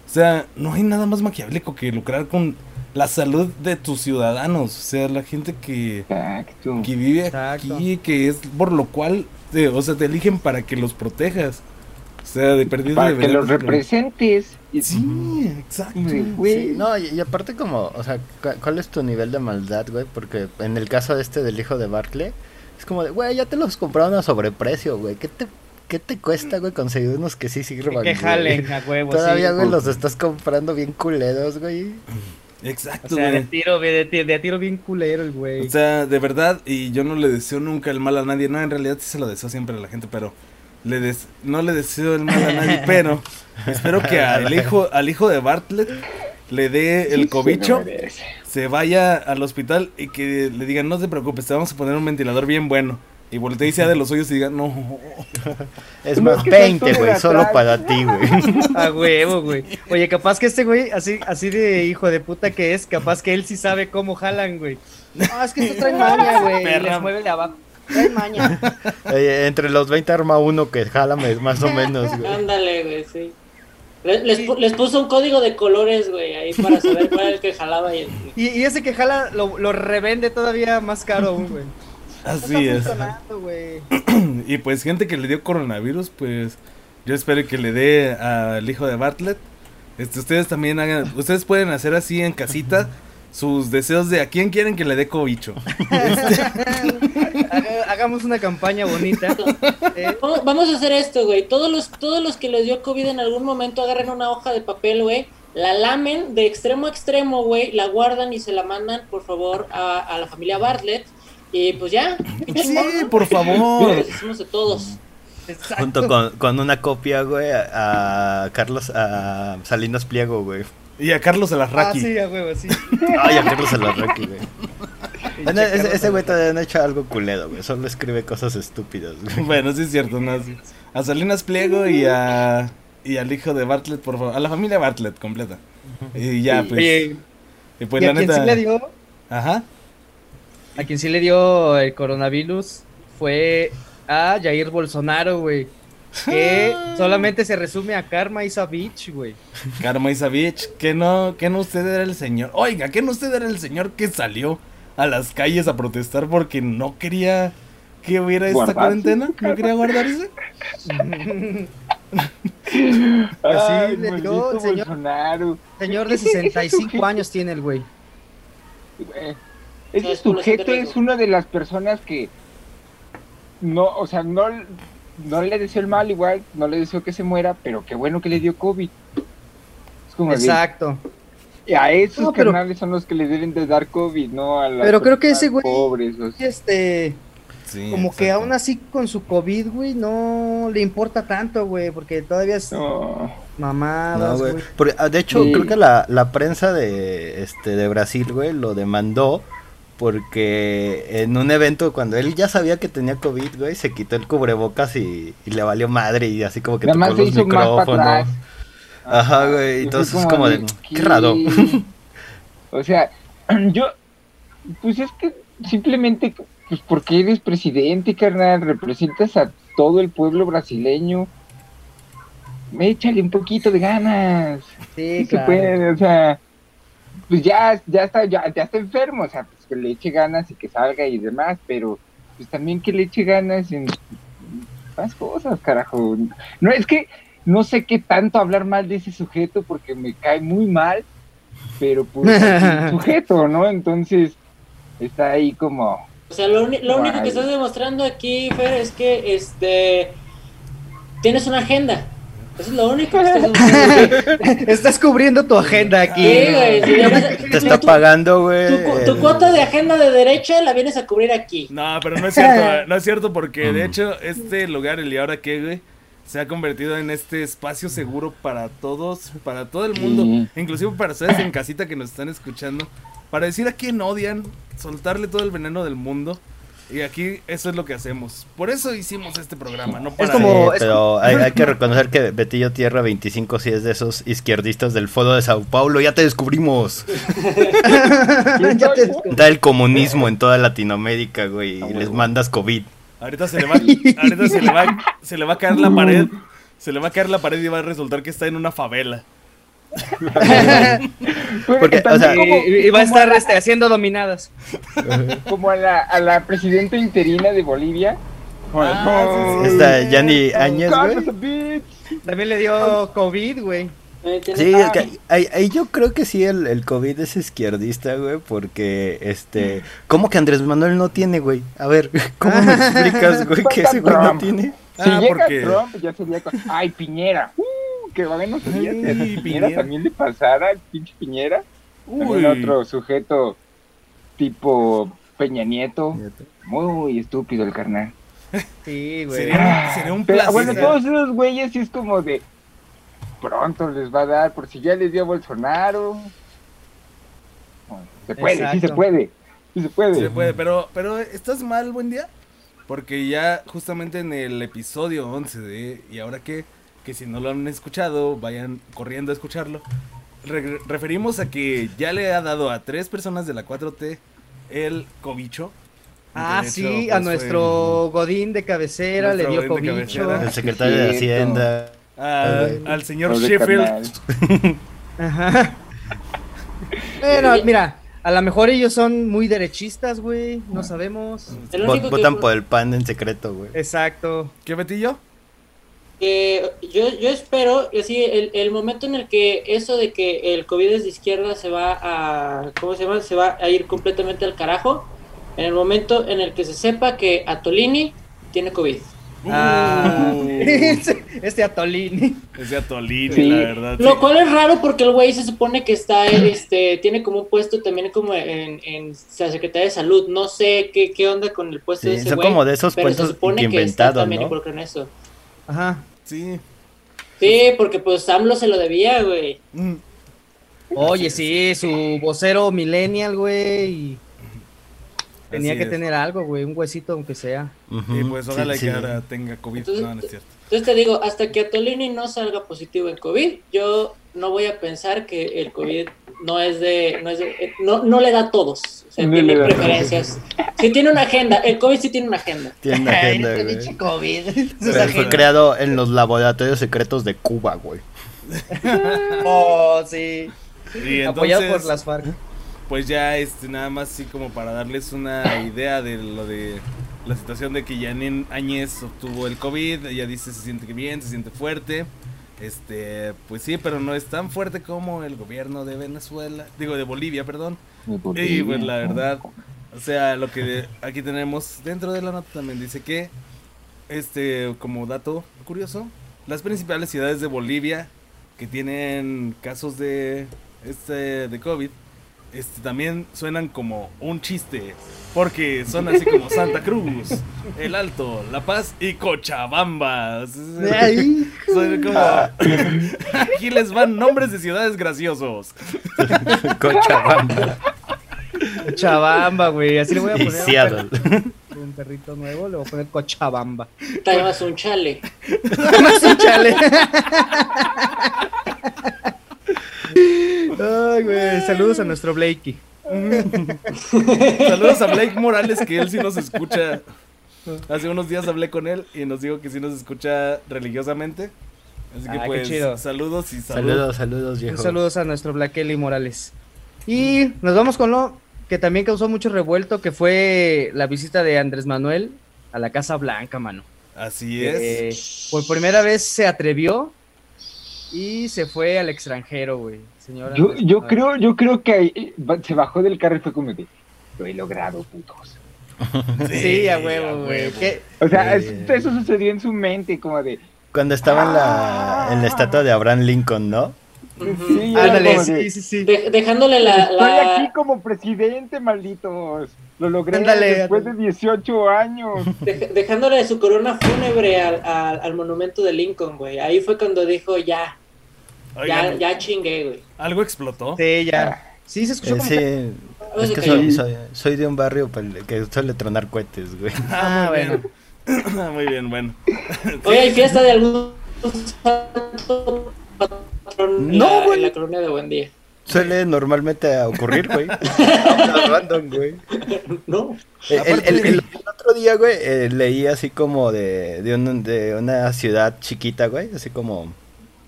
B: O sea, no hay nada más maquiavélico que lucrar con la salud de tus ciudadanos, o sea, la gente que,
C: Exacto.
B: que vive
A: Exacto.
B: aquí, que es por lo cual, te- o sea, te eligen para que los protejas. O sea, de perdido
C: Para que
B: deberían
C: los
B: de-
C: representes. Y-
B: Sí, exacto.
C: Güey.
E: Sí, no, y, y aparte como, o sea, cu- ¿cuál es tu nivel de maldad, güey? Porque en el caso de este del hijo de Barclay, es como de, güey, ya te los compraron a sobreprecio, güey. ¿Qué te, qué te cuesta, güey, conseguir unos que sí sirvan?
A: Que jalen a huevo,
E: Todavía,
A: sí.
E: güey, los estás comprando bien culeros, güey.
A: O
B: Exacto,
A: sea, de tiro, de, ti- de tiro bien culero el güey.
B: O sea, de verdad, y yo no le deseo nunca el mal a nadie. No, en realidad sí se lo deseo siempre a la gente, pero le des- no le deseo el mal a nadie. pero espero que al hijo, al hijo de Bartlett le dé el cobicho, se vaya al hospital y que le digan, no te preocupes, te vamos a poner un ventilador bien bueno. Y voltee y sea de los hoyos y diga, no.
E: Es más,
C: es que
E: 20,
C: son
E: güey, solo para ti, güey.
A: A huevo, güey. Oye, capaz que este güey, así, así de hijo de puta que es, capaz que él sí sabe cómo jalan, güey. No, es que esto trae maña, güey. Les mueve de abajo. Trae maña.
E: Eh, entre los 20 arma uno que jala más o menos, güey.
D: Ándale, güey, sí. Les, les, pu- les puso un código de colores, güey, ahí para saber cuál era el que jalaba y el...
A: Y, y ese que jala lo, lo revende todavía más caro aún, güey. No
B: Así
A: está
B: es. Y pues gente que le dio coronavirus, pues yo espero que le dé al hijo de Bartlett. Este, ustedes también hagan, ustedes pueden hacer así en casita sus deseos de a quién quieren que le dé cobicho.
A: Haga- hagamos una campaña bonita. Eh,
D: Vamos, a hacer esto, güey. Todos los, todos los que les dio COVID en algún momento agarren una hoja de papel, güey. La lamen de extremo a extremo, güey. La guardan y se la mandan, por favor, a, a la familia Bartlett. Y pues ya.
B: Sí, por favor.
D: Hicimos de todos.
A: exacto.
E: Junto con, con una copia, güey, a, a Carlos, a Salinas Pliego, güey.
B: Y a Carlos
A: Ah,
B: Alarraqui.
A: sí, a huevo, sí.
E: Ay, a Carlos Alarraqui, güey. Ese, ese güey todavía no ha hecho algo culero, güey. Solo escribe cosas estúpidas, güey.
B: Bueno, sí es cierto, no, sí. A Salinas Pliego y a y al hijo de Bartlett, por favor. A la familia Bartlett completa. Y ya,
C: Sí.
B: pues.
A: Oye,
B: y pues
A: y
B: la
A: a quien
B: neta.
A: sí le dio,
B: Ajá.
A: a quien sí le dio el coronavirus fue a Jair Bolsonaro, güey. Que solamente se resume a Karma y güey.
B: Karma Isavich, que no, que no usted era el señor. Oiga, que no usted era el señor que salió a las calles a protestar porque no quería que hubiera esta
C: Guardarse.
B: cuarentena. No quería guardarse.
C: Ay,
A: le el señor.
C: Bolsonaro.
A: Señor de
C: Ese- ese
A: 65
C: sujeto-
A: años tiene el güey.
C: Ese sujeto es una de las personas que no, o sea, no, no le deseo el mal igual, no le deseo que se muera, pero qué bueno que le dio COVID. Es como de-
A: Exacto.
C: y a esos
A: No, pero-
C: carnales son los que le deben de dar COVID, no a las
A: Pero creo que ese güey-
C: pobres. o sea.
A: Este,
B: Sí,
A: como que aún así con su COVID, güey, no le importa tanto, güey, porque todavía es
C: No.
A: mamadas,
E: No,
A: güey.
E: güey. Porque, ah, de hecho,
C: Sí.
E: creo que la, la prensa de, este, de Brasil, güey, lo demandó porque en un evento, cuando él ya sabía que tenía COVID, güey, se quitó el cubrebocas y, y le valió madre y así como que
C: Nada más
E: tocó los micrófonos. Ajá, güey, entonces es como de, qué raro.
C: O sea, yo, pues es que simplemente, pues porque eres presidente, carnal, representas a todo el pueblo brasileño. Échale un poquito de ganas.
A: Sí,
C: Sí se
A: claro.
C: puede, o sea, pues ya, ya está, ya, ya está enfermo, o sea, que le eche ganas y que salga y demás, pero pues también que le eche ganas en más cosas, carajo. No, es que no sé qué tanto hablar mal de ese sujeto porque me cae muy mal, pero pues es un sujeto, ¿no? Entonces está ahí como,
D: O sea, lo, lo único que estás demostrando aquí, Fer, es que este tienes una agenda. Eso es lo único que estás.
A: Estás cubriendo tu agenda aquí.
D: Sí, güey, sí,
E: Te está
D: tu-
E: pagando, güey.
D: Tu, tu cuota de agenda de derecha la vienes a cubrir aquí.
B: No, pero no es cierto, no es cierto porque de hecho este lugar, el y ahora qué, güey, se ha convertido en este espacio seguro para todos, para todo el mundo, inclusive para ustedes en casita que nos están escuchando, para decir a quién odian, soltarle todo el veneno del mundo. Y aquí eso es lo que hacemos. Por eso hicimos este programa, no para
A: como-
E: Sí, pero hay, hay que reconocer que Betillo Tierra 25 sí es de esos izquierdistas del Foro de Sao Paulo. Ya te descubrimos.
A: Ya te-
E: Da el comunismo en toda Latinoamérica, güey. Y les mandas COVID.
B: Ahorita se le va, ahorita se le va, se le va a caer la pared, se le va a caer la pared y va a resultar que está en una favela.
E: Porque, o
C: también
E: sea,
C: como-
A: y, va a estar
C: la-
A: este, haciendo dominadas.
C: como a la, a la presidenta interina de Bolivia.
B: Ah.
E: Esta Yani Áñez, güey.
A: También le dio COVID, güey.
D: Eh,
E: Sí,
C: Ah.
E: es que ahí, ahí yo creo que sí el, el COVID es izquierdista, güey, porque, este, ¿cómo que Andrés Manuel no tiene, güey? A ver, ¿cómo me explicas, güey, que ese güey no tiene?
C: Si
B: Ah,
C: llega
B: porque-
C: Trump, ya sería con... Ay, Piñera. Uh, que bueno sería que Piñera,
B: Piñera.
C: también le pasara, el pinche Piñera.
B: Uy.
C: Otro sujeto tipo Peña Nieto. Muy estúpido el carnal.
A: Sí, güey.
B: Sería, sería un
C: Pero,
B: placer.
C: bueno, todos esos güeyes sí es como de... Pronto les va a dar, por si ya les dio a Bolsonaro. Bueno, Se puede, sí se
A: Exacto.
C: puede. Sí se puede.
B: Sí se puede, pero, pero ¿estás mal, buen día? Porque ya justamente en el episodio 11 de ¿Y ahora qué? Que si no lo han escuchado, vayan corriendo a escucharlo. Re- referimos a que ya le ha dado a tres personas de la 4T el cobicho.
A: Ah,
B: hecho,
A: sí,
B: pues,
A: a
B: fue
A: nuestro Godín de cabecera le dio
B: Godín
A: cobicho.
E: El secretario de. Hacienda.
B: a- al señor Sheffield.
A: Ajá. Bueno, mira, a lo mejor ellos son muy derechistas, güey. No sabemos.
E: Vot-
D: que-
E: votan por el pan en secreto, güey.
A: Exacto.
B: ¿Qué Betillo?
D: que yo, yo espero, así, el, el momento en el que eso de que el COVID es de izquierda se va a, ¿cómo se llama? Se va a ir completamente al carajo, en el momento en el que se sepa que Atolini tiene COVID.
A: Ah,
B: Uh,
A: este Atolini.
B: es de Atolini,
C: Sí.
B: la verdad. sí.
D: Lo cual es raro porque el güey se supone que está, este, tiene como un puesto también como en, en la Secretaría de Salud. No sé qué, qué onda con el puesto
E: Sí,
D: de ese
E: son
D: güey.
E: como de esos
D: pero se supone que está
E: inventados,
D: también
E: ¿no?
D: involucrado en eso.
A: Ajá.
B: Sí.
D: Sí, porque pues AMLO se lo debía, güey.
B: Mm.
A: Oye, sí, su vocero millennial, güey. Tenía
B: Así
A: que
B: es.
A: tener algo, güey, un huesito aunque sea.
B: Y pues
E: sí,
B: ojalá
E: sí.
B: que ahora tenga COVID.
D: Entonces,
B: no, no es cierto.
D: Entonces te digo, hasta que Atolini no salga positivo en COVID, yo no voy a pensar que el COVID no es de, no es de- no, no le da a todos, o sea,
C: No
D: tiene preferencias. Sí tiene una agenda, el COVID sí tiene una agenda.
E: Tiene una agenda, güey.
A: COVID.
E: Pero Fue creado en los laboratorios secretos de Cuba, güey.
A: Oh, sí.
B: Y
A: Apoyado por las FARC.
B: Pues ya este nada más así como para darles una idea de lo de la situación de que Janine Áñez obtuvo el COVID, ella dice se siente bien, se siente fuerte. Este, pues sí, pero no es tan fuerte como el gobierno de Venezuela, digo de Bolivia, perdón. Y pues la verdad, o sea, lo que aquí tenemos dentro de la nota también dice que, este, como dato curioso, las principales ciudades de Bolivia que tienen casos de, este, de COVID, este, también suenan como un chiste, porque son así como Santa Cruz, El Alto, La Paz y Cochabamba.
A: De ahí.
B: Son como, aquí les van nombres de ciudades graciosos.
E: Cochabamba
A: Cochabamba, güey. Así le voy a poner
E: Seattle.
A: perrito- un perrito nuevo, le voy a poner Cochabamba.
D: Te llamas un chale.
A: Más un chale. Ay, güey. Saludos a nuestro Blakey.
B: Saludos a Blake Morales, que él sí nos escucha. Hace unos días hablé con él y nos dijo que sí nos escucha religiosamente. Así que
A: Ah, qué
B: pues,
A: chido.
B: saludos y saludos.
E: Saludos, saludos, viejo.
A: Un saludos a nuestro Blackely Morales. Y nos vamos con lo que también causó mucho revuelto, que fue la visita de Andrés Manuel a la Casa Blanca, mano.
B: Así es.
A: Eh, por primera vez se atrevió y se fue al extranjero, güey. Señor
C: Yo, yo creo, yo creo que ahí, va- se bajó del carro y fue como de, lo he logrado, putos.
A: Sí, a huevo, güey.
C: O sea,
E: Eh.
C: es- eso sucedió en su mente, como de,
E: Cuando estaba en la, en la estatua de Abraham Lincoln, ¿no?
C: sí,
A: Ándale, sí, sí, sí.
D: De- dejándole la,
C: Estoy
D: la-
C: aquí como presidente, malditos. Lo logré después de 18 años.
D: dej- dejándole su corona fúnebre al, al- al monumento de Lincoln, güey. Ahí fue cuando dijo, ya, ya,
B: Oigan,
D: ya chingué, güey.
B: algo explotó.
A: Sí, ya. Sí, se escuchó
E: Eh,
A: como
E: sí,
A: que-
E: es que soy, soy, soy de un barrio que suele tronar cohetes, güey.
A: Ah,
B: muy
A: bueno.
B: muy bien, bueno.
D: Oye, ¿hay fiesta de algún santo patrón en,
E: No,
D: la,
E: güey.
D: en la colonia de Buen Día?
E: Suele normalmente ocurrir, güey. Está random, güey.
D: No.
E: El, el- otro día, güey, eh, leí así como de, de, un- de una ciudad chiquita, güey, así como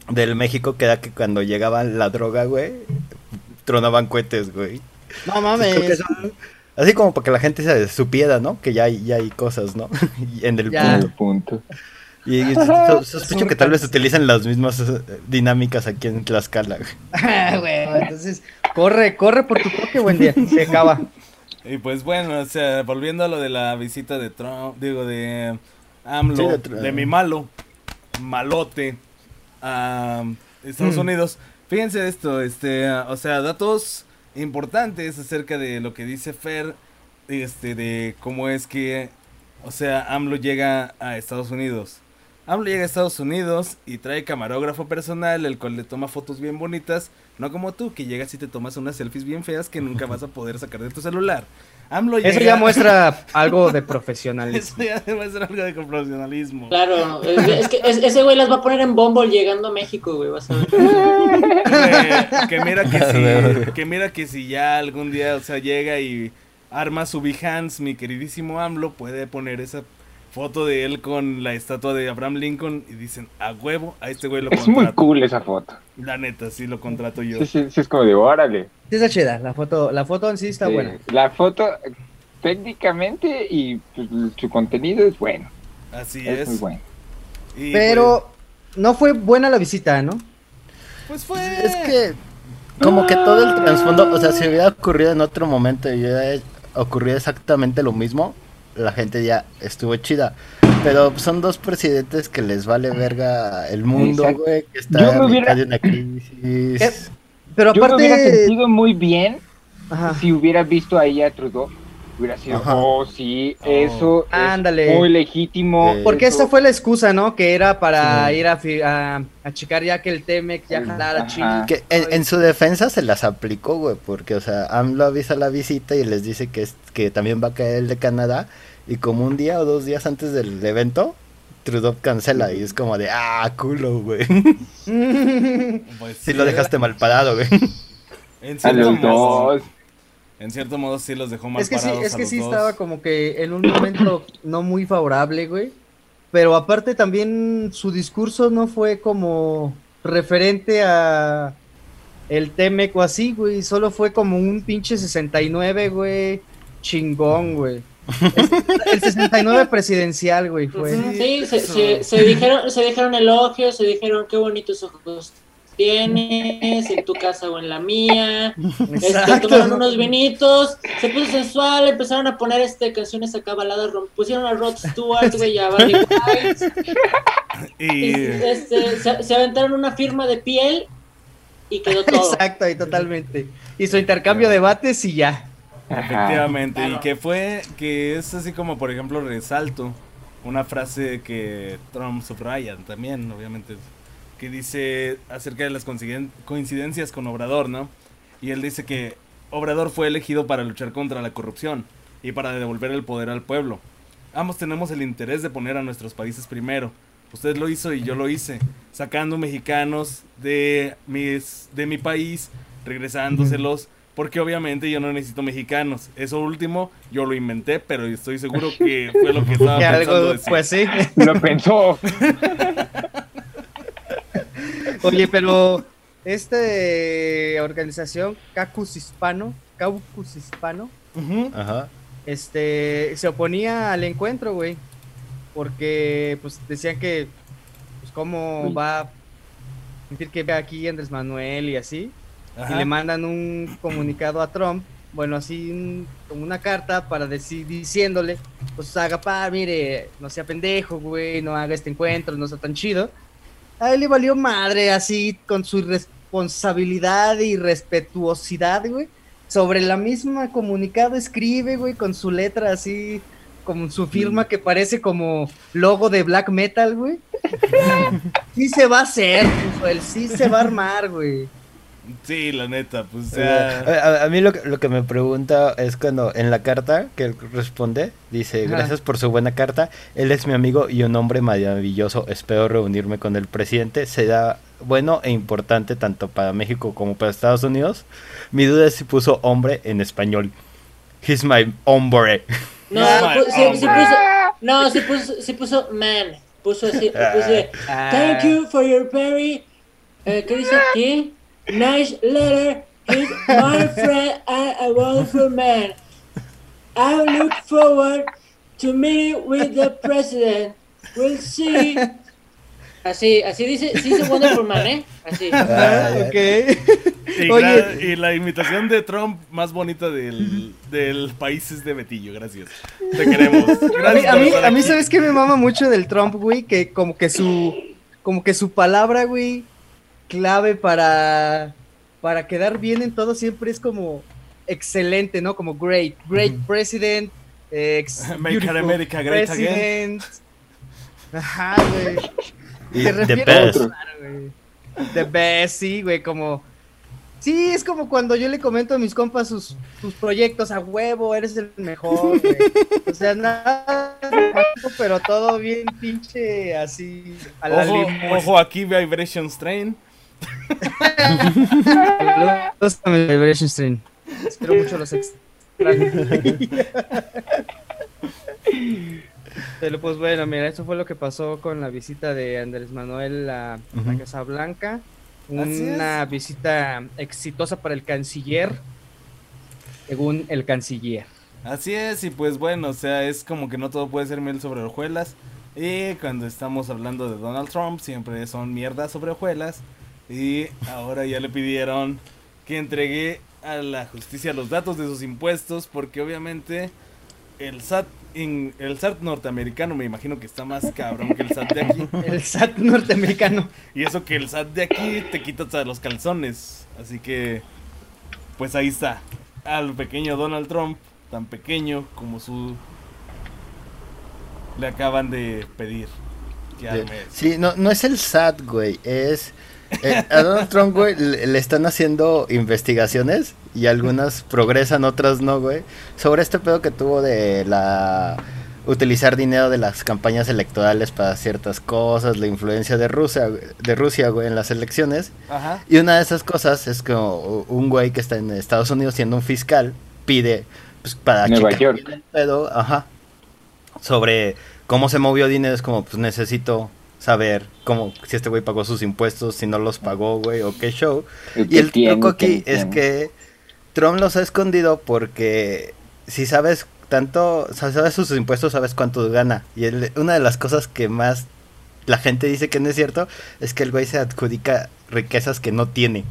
E: del México, que era que cuando llegaba la droga, güey, tronaban cohetes, güey.
A: No mames.
E: son- Así como para que la gente se supiera, ¿no? Que ya hay, ya hay cosas, ¿no? En el
A: Ya.
E: punto. Y, y so- sospecho que tal vez utilizan las mismas eh, dinámicas aquí en Tlaxcala.
A: Ah. Entonces, corre, corre por tu toque, buen día. Se acaba.
B: Y pues bueno, o sea, volviendo a lo de la visita de Trump, digo, de AMLO,
E: Sí, de
B: mi malo, malote, a Estados
A: Mm.
B: Unidos. Fíjense esto, este, o sea, datos importantes acerca de lo que dice Fer, este, de cómo es que, o sea, AMLO llega a Estados Unidos. AMLO llega a Estados Unidos y trae camarógrafo personal, el cual le toma fotos bien bonitas, no como tú, que llegas y te tomas unas selfies bien feas que nunca vas a poder sacar de tu celular. AMLO
A: Eso ya muestra algo de profesionalismo.
B: Eso ya demuestra algo de profesionalismo.
D: Claro, es, que es- ese güey las va a poner en Bumble llegando a México, güey, vas a ver.
B: Que, que mira que si, que mira que si ya algún día, o sea, llega y arma su Behance, mi queridísimo AMLO, puede poner esa foto de él con la estatua de Abraham Lincoln y dicen, a huevo, a este güey lo
C: Es muy
B: contrato.
C: cool esa foto.
B: La neta, sí lo contrato yo.
C: Sí, sí, sí, es como de órale.
A: Sí, está chida. La foto, la foto en sí está
C: Sí,
A: buena.
C: La foto, técnicamente, y pues, su contenido es bueno.
B: Así
C: Es,
B: es.
C: muy bueno.
B: Y,
A: Pero no fue buena la visita, ¿no?
B: Pues, pues fue...
E: Es que, como que todo el trasfondo, o sea, si hubiera ocurrido en otro momento y hubiera ocurrido exactamente lo mismo, la gente ya estuvo chida. Pero son dos presidentes que les vale verga el mundo, güey, que está
C: Yo
E: en
C: me hubiera-
E: una crisis.
A: Pero
C: Yo me hubiera
A: aparte.
C: sentido muy bien
A: Ajá.
C: si hubiera visto ahí a Trudeau Hubiera sido,
E: Ajá.
C: oh, sí,
B: Oh.
C: eso
A: Ándale.
C: es muy legítimo.
E: Eh,
A: Porque
C: eso-
A: esa fue la excusa, ¿no? Que era para
E: Sí.
A: ir a, a, a checar ya que el Temec ya jalara.
E: Que en, en su defensa se las aplicó, güey, porque, o sea, AMLO avisa la visita y les dice que, es, que también va a caer el de Canadá, y como un día o dos días antes del evento, Trudeau cancela, y es como de, ah, culo, güey.
B: Pues
E: Sí lo dejaste mal parado, güey.
B: En
C: A
B: cierto modo. En cierto modo sí los dejó mal
A: Es que sí,
B: parados
A: es
B: a
A: que
B: los
A: sí
B: dos.
A: estaba como que en un momento no muy favorable, güey. Pero aparte también su discurso no fue como referente a el Temec o así, güey. Solo fue como un pinche 69, güey. Chingón, güey. Es- El 69 presidencial, güey, fue.
D: Sí, se, se dijeron, se dijeron elogios, se dijeron qué bonitos ojos tienes en tu casa o en la mía. Este, tomaron unos vinitos, se puso sensual, empezaron a poner este canciones acá baladas, pusieron a Rod Stewart, güey, y a Barry White, y,
B: Y
D: este, se, se aventaron una firma de piel y quedó todo.
A: Exacto, y totalmente. Hizo intercambio de bates y ya.
C: Ajá.
B: efectivamente, y que fue, que es así como por ejemplo resalto una frase que Trump subraya también, obviamente, que dice acerca de las coinciden- coincidencias con Obrador, ¿no? Y él dice que Obrador fue elegido para luchar contra la corrupción y para devolver el poder al pueblo. Ambos tenemos el interés de poner a nuestros países primero. Usted lo hizo y yo lo hice, sacando mexicanos de mis de mi país, regresándoselos, porque obviamente yo no necesito mexicanos. Eso último yo lo inventé, pero estoy seguro que fue lo que estaba
A: Que
B: pensando
A: algo,
B: decir.
A: pues sí.
C: Lo pensó.
A: Oye, pero este organización Caucus Hispano, Caucus Hispano.
E: Ajá.
A: este se oponía al encuentro, güey. Porque pues decían que pues cómo
C: Uy.
A: va a sentir que ve aquí Andrés Manuel y así.
B: Ajá.
A: Y le mandan un comunicado a Trump, bueno, así un- como una carta para decir, diciéndole, pues haga pa, mire, no sea pendejo, güey, no haga este encuentro, no sea tan chido. A él le valió madre, así, con su responsabilidad y respetuosidad, güey. Sobre la misma comunicado escribe, güey, con su letra así, con su firma que parece como logo de black metal, güey. Sí se va a hacer, él, sí se va a armar, güey.
B: Sí, la neta, pues o
E: Eh,
B: sea,
E: a, a mí lo que, lo que me pregunta es cuando en la carta que él responde, dice,
A: Ajá.
E: gracias por su buena carta, él es mi amigo y un hombre maravilloso, espero reunirme con el presidente, será bueno e importante tanto para México como para Estados Unidos. Mi duda es si puso hombre en español. He's my hombre.
D: No, pu- sí, sí
B: hombre.
D: puso, no, sí puso, sí puso man, puso así, puso
A: Ah.
D: Thank you for your very, eh, ¿qué dice aquí? Nice letter. He's my friend and a wonderful man. I look forward to meeting with the president. We'll see. Así, así dice, sí dice wonderful man, ¿eh? Así.
A: Ah, ok.
B: y,
A: Oye.
B: gra- y la imitación de Trump más bonita del, del país es de Betillo, gracias. Te queremos.
A: A mí,
B: Gracias
A: a mí, a. ¿sabes qué me mama mucho del Trump, güey? Que como que su, como que su palabra, güey, clave para, para quedar bien en todo siempre es como excelente, ¿no? Como great, great president, ex-
B: Make America great again.
A: president. Ajá, güey. Te
E: the
A: refieres
E: best.
C: Otro.
A: The best, sí, güey, como... Sí, es como cuando yo le comento a mis compas sus, sus proyectos a huevo, eres el mejor, güey. O sea, nada, pero todo bien pinche así a la
B: Ojo, ojo aquí, Vibration Strain.
A: Saludos a mi Vibration Stream. Espero mucho los extraño. Pero pues bueno, mira, eso fue lo que pasó con la visita de Andrés Manuel a, a
E: Ujú.
A: Casa Blanca. Una visita exitosa para el canciller, según el canciller.
B: Así es, y pues bueno, o sea, es como que no todo puede ser miel sobre hojuelas. Y cuando estamos hablando de Donald Trump, siempre son mierdas sobre hojuelas. Y ahora ya le pidieron que entregue a la justicia los datos de sus impuestos, porque obviamente el SAT, in- el SAT norteamericano me imagino que está más cabrón que el SAT de aquí.
A: El SAT norteamericano.
B: Y eso que el SAT de aquí te quita hasta los calzones. Así que, pues ahí está. Al pequeño Donald Trump tan pequeño como su le acaban de pedir que arme eso.
E: Sí, no, no es el SAT, güey, es... eh, a Donald Trump, güey, le, le están haciendo investigaciones y algunas progresan, otras no, güey, sobre este pedo que tuvo de la... utilizar dinero de las campañas electorales para ciertas cosas, la influencia de Rusia, de Rusia, güey, en las elecciones.
B: Ajá.
E: Y una de esas cosas es que un güey que está en Estados Unidos siendo un fiscal pide pues, para
C: Nueva York.
E: el pedo, ajá, sobre cómo se movió dinero, es como pues necesito saber cómo si este güey pagó sus impuestos, si no los pagó, güey, o qué show. Y el
C: tiene,
E: truco aquí es que Trump los ha escondido porque si sabes tanto, sabes sus impuestos, sabes cuánto gana. Y el- una de las cosas que más la gente dice que no es cierto es que el güey se adjudica riquezas que no tiene.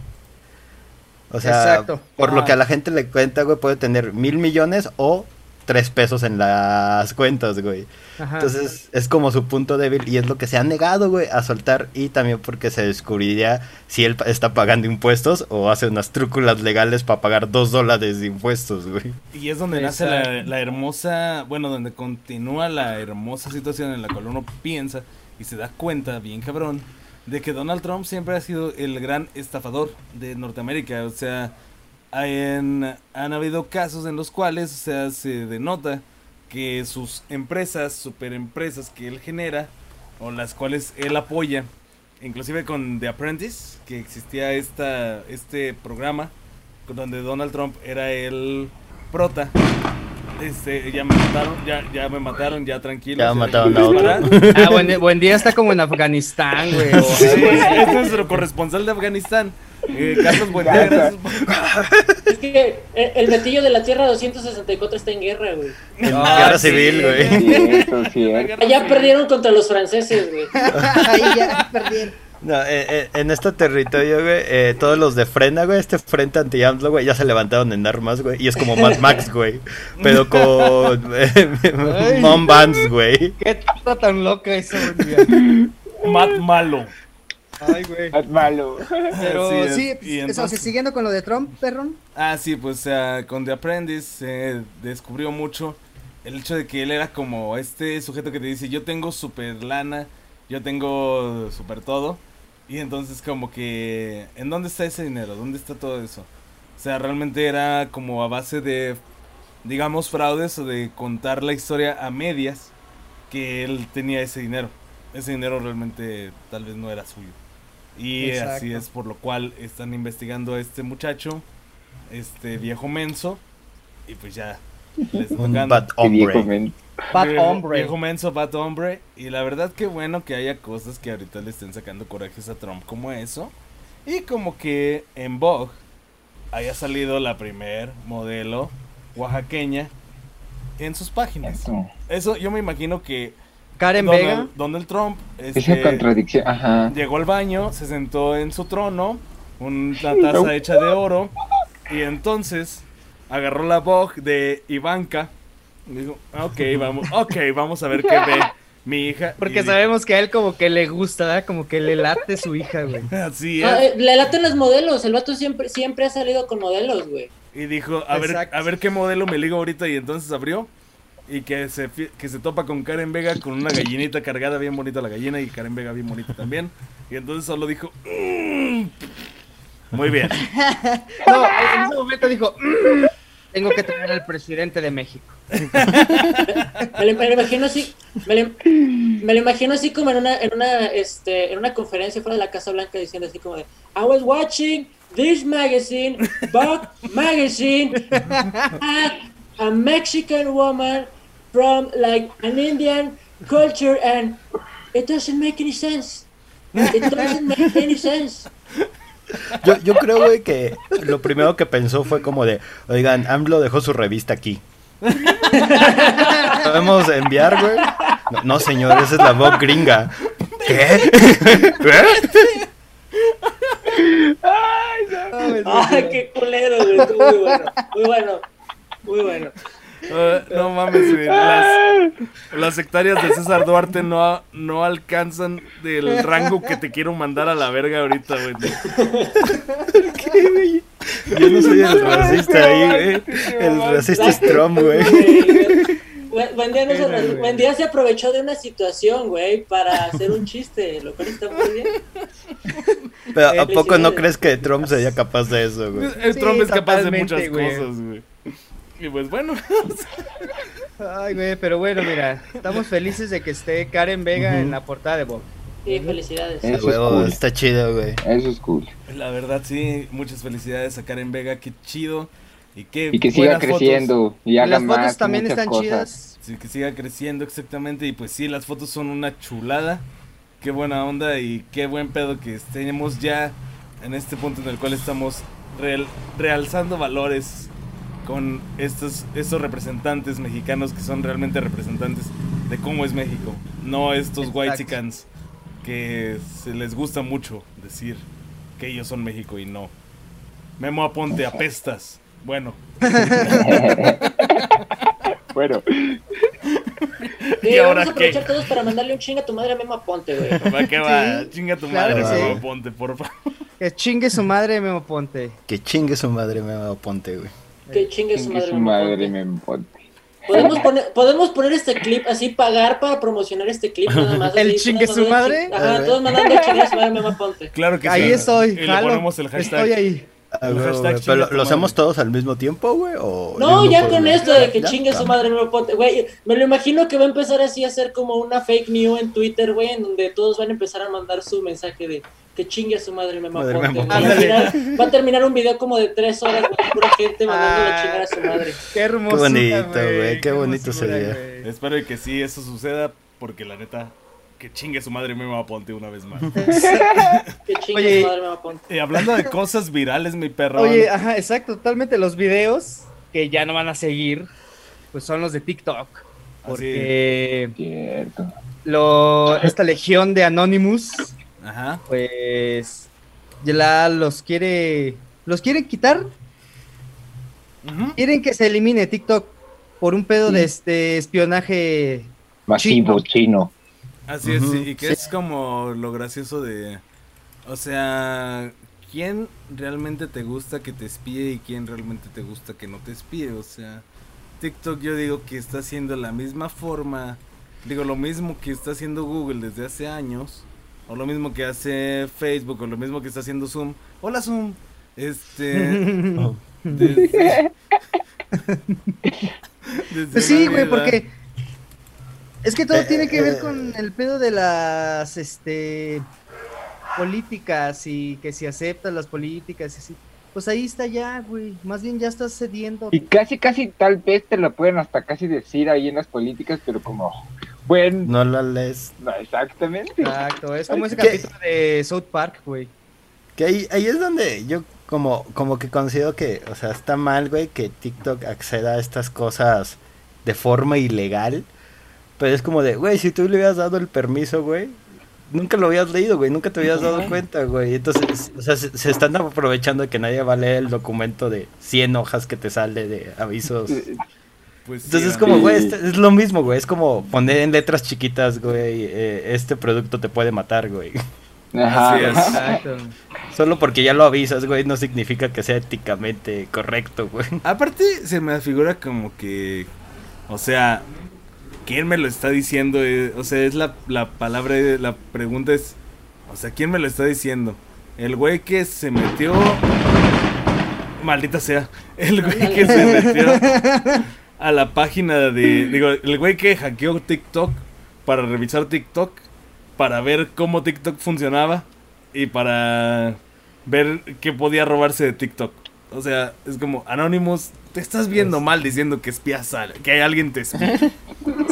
E: O sea,
A: Exacto.
E: por lo que a la gente le cuenta, güey, puede tener mil millones o tres pesos en las cuentas, güey.
A: Ajá.
E: Entonces es como su punto débil y es lo que se ha negado, güey, a soltar y también porque se descubriría si él está pagando impuestos o hace unas trúculas legales para pagar dos dólares de impuestos, güey.
B: Y es donde nace la, la hermosa, bueno, donde continúa la hermosa situación en la cual uno piensa y se da cuenta, bien cabrón, de que Donald Trump siempre ha sido el gran estafador de Norteamérica. O sea, en- han habido casos en los cuales, o sea, se denota que sus empresas, superempresas que él genera, o las cuales él apoya, inclusive con The Apprentice, que existía esta, este programa, donde Donald Trump era el prota. Este, ya me mataron, ya, ya me mataron, ya tranquilo.
E: Ya
B: se
E: mataron a otro.
A: Ah, buen, buen día está como en Afganistán, güey.
B: Sí, este es nuestro corresponsal de Afganistán. Eh, Carlos Buendía,
D: Es que el, el metillo de la Tierra 264 está en guerra, güey.
E: En
A: Ah,
E: guerra
A: sí,
E: civil, güey.
C: Cierto, cierto.
D: Allá perdieron contra los franceses, güey.
A: Ahí ya perdí.
E: No, eh, eh, en este territorio, güey, eh, todos los de frena, güey, este frente anti AMLO, güey, ya se levantaron en armas, güey, y es como Mad Max, güey, pero con eh, Mom Vance, güey.
A: Qué tata tan loca eso, güey.
B: Matt Malo.
A: Ay, güey.
C: Es malo.
A: Pero
B: es.
A: sí, eso,
B: entonces-
A: siguiendo con lo de Trump, perrón.
B: Ah, sí, pues sea, con The Apprentice se descubrió mucho el hecho de que él era como este sujeto que te dice, yo tengo super lana, yo tengo super todo. Y entonces como que, ¿en dónde está ese dinero? ¿Dónde está todo eso? O sea, realmente era como a base de, digamos, fraudes o de contar la historia a medias que él tenía ese dinero. Ese dinero realmente tal vez no era suyo. Y así es por lo cual están investigando a este muchacho, este viejo menso, y pues ya les
E: Un
B: tocando.
E: bad hombre.
A: Bad hombre.
B: Viejo menso, bad hombre. Y la verdad que bueno que haya cosas que ahorita le estén sacando corajes a Trump como eso. Y como que en Vogue haya salido la primer modelo oaxaqueña en sus páginas.
C: Eso.
B: Eso yo me imagino que
A: Karen Vega.
B: Donald, Donald Trump
C: Esa
B: este,
C: contradicción. Ajá.
B: llegó al baño, se sentó en su trono, una taza hecha de oro, y entonces agarró la Vogue de Ivanka. Y dijo, ok, vamos, ok, vamos a ver qué ve mi hija.
A: Porque
B: y,
A: sabemos que a él como que le gusta, ¿verdad? Como que le late su hija, güey.
B: Así es.
D: eh, le laten los modelos. El vato siempre, siempre ha salido con modelos, güey.
B: Y dijo, a ver, a ver qué modelo me ligo ahorita. Y entonces abrió. Y que se, que se topa con Karen Vega con una gallinita cargada, bien bonita la gallina. Y Karen Vega bien bonita también. Y entonces solo dijo, "Mm". muy bien.
A: No, en ese momento dijo, "Mm, tengo que traer al presidente de México.
D: Me lo, me lo imagino así, me lo, me lo imagino así como en una, en una, este, en una conferencia fuera de la Casa Blanca diciendo así como de, I was watching this magazine, Vogue magazine, at a Mexican woman from like an Indian culture and it doesn't make any sense. It doesn't make any sense.
E: Yo, yo creo, güey, que lo primero que pensó fue como de, oigan, AMLO dejó su revista aquí. ¿Podemos enviar, güey? No, no, señor, esa es la voz gringa. ¿Qué? ¿Eh?
D: Ay, qué culero, güey. estuvo Muy bueno, muy bueno, muy bueno.
B: Ah, no mames, güey. Las, las hectáreas de César Duarte no, no alcanzan del rango que te quiero mandar a la verga ahorita, güey.
E: Yo no soy el racista ahí, güey. El racista es Trump, güey.
D: Güey, Buen día, no se, re- buen día se aprovechó de una situación, güey, para hacer un chiste, lo cual está muy bien.
E: Pero ¿a poco no crees que Trump sería capaz de eso, güey?
A: Sí,
B: Trump es capaz de muchas
A: güey.
B: cosas, güey. Y pues bueno,
A: Ay, güey, pero bueno, mira, estamos felices de que esté Karen Vega en la portada de Bob.
D: Sí, felicidades.
C: Eso es cool.
E: está chido, güey.
C: Eso es cool.
B: la verdad sí, muchas felicidades a Karen Vega, qué chido. Y, qué
C: Y que siga
B: fotos.
C: creciendo y
A: Y
C: haga
A: las
C: más.
A: fotos también
C: muchas
A: están
C: cosas.
A: chidas.
B: Sí, que siga creciendo exactamente. Y pues sí, las fotos son una chulada. Qué buena onda y qué buen pedo que estemos ya en este punto en el cual estamos real- realzando valores con estos, estos representantes mexicanos que son realmente representantes de cómo es México. No estos whitexicans que se les gusta mucho decir que ellos son México y no. Memo Aponte, apestas. Bueno,
C: Bueno,
D: Sí,
B: ¿Y ahora
D: vamos a aprovechar
B: qué?
D: todos para mandarle un chinga a tu madre a Memo Aponte, güey.
B: va que va.
A: Sí,
B: Chinga tu
A: claro
B: madre,
E: sí.
B: Memo Aponte, por favor.
A: Que chingue su madre, Memo Ponte.
E: Que chingue su madre, me va ponte, güey.
D: Que chingue su
C: chingue
D: madre,
C: su madre me ponte.
D: ¿Podemos poner, podemos poner este clip así, pagar para promocionar este clip nada más.
A: ¿El
D: así,
A: chingue su madre?
D: Ajá, todos mandando chingue su madre Memo Aponte.
B: Claro que
A: Ahí
B: sí.
A: estoy,
B: Y le ponemos el hashtag.
A: Estoy ahí.
E: Ah, güey, güey, ¿Pero lo hacemos todos al mismo tiempo, güey? ¿O
D: No, ya con esto de que
E: ¿Ya?
D: chingue su madre Memo Aponte. Güey, me lo imagino que va a empezar así a hacer como una fake news en Twitter, güey, en donde todos van a empezar a mandar su mensaje de que chingue a su madre Memo
E: Madre
D: Aponte.
E: Memo
D: Va a, terminar, va a terminar un video como de tres horas, güey, pura gente mandándole a
A: Ah.
D: chingar a su madre.
A: Qué hermoso.
E: bonito, güey, qué bonito sería.
B: Espero que sí, eso suceda. Porque la neta, que chingue su madre Memo Aponte una vez más.
D: Que chingue
A: Oye.
D: a su madre Memo Aponte.
B: y hablando de cosas virales, mi perro.
A: Oye, ajá, exacto, totalmente. Los videos que ya no van a seguir, pues son los de TikTok. Porque
C: Cierto.
A: lo, esta legión de Anonymous,
B: Ajá.
A: pues ya la- los quiere, los quieren quitar, quieren que se elimine TikTok por un pedo de este espionaje.
C: Masivo chino.
B: Así es, y que
E: sí.
B: es como lo gracioso de. O sea, ¿quién realmente te gusta que te espíe y quién realmente te gusta que no te espíe? O sea, TikTok yo digo que está haciendo la misma forma, digo lo mismo que está haciendo Google desde hace años, o lo mismo que hace Facebook, o lo mismo que está haciendo Zoom. Hola Zoom. Este.
E: Oh.
B: desde- desde
A: Pues sí, güey, porque es que todo
E: Eh,
A: tiene que
E: eh,
A: ver
E: eh.
A: con el pedo de las este políticas y que si aceptas las políticas y así. Pues ahí está ya, güey. Más bien ya estás cediendo.
C: Y casi, casi tal vez te lo pueden hasta casi decir ahí en las políticas, pero como,
E: No la lees.
C: no, exactamente.
A: Exacto, es como ese
E: ¿Qué?
A: capítulo de South Park, güey.
E: Que ahí, ahí es donde yo como, como que considero que, o sea, está mal, güey, que TikTok acceda a estas cosas de forma ilegal. Pero es como de, güey, si tú le hubieras dado el permiso, güey, nunca lo habías leído, güey, nunca te habías dado cuenta, güey. Entonces, o sea, se, se están aprovechando de que nadie va a leer el documento de 100 hojas que te sale de avisos.
B: Pues sí,
E: Entonces es como, güey, este- es lo mismo, güey. Es como poner en letras chiquitas, güey, eh, este producto te puede matar, güey.
C: Ajá.
B: Así es.
A: Exacto.
E: Solo porque ya lo avisas, güey, no significa que sea éticamente correcto, güey.
B: Aparte, se me figura como que. O sea, ¿quién me lo está diciendo? Eh, O sea, es la, la palabra, la pregunta es. O sea, ¿quién me lo está diciendo? El güey que se metió. Maldita sea. El güey que se metió a la página de. Digo, el güey que hackeó TikTok para revisar TikTok. Para ver cómo TikTok funcionaba. Y para ver qué podía robarse de TikTok. O sea, es como, Anonymous, te estás viendo mal diciendo que espías a, que hay alguien te espía.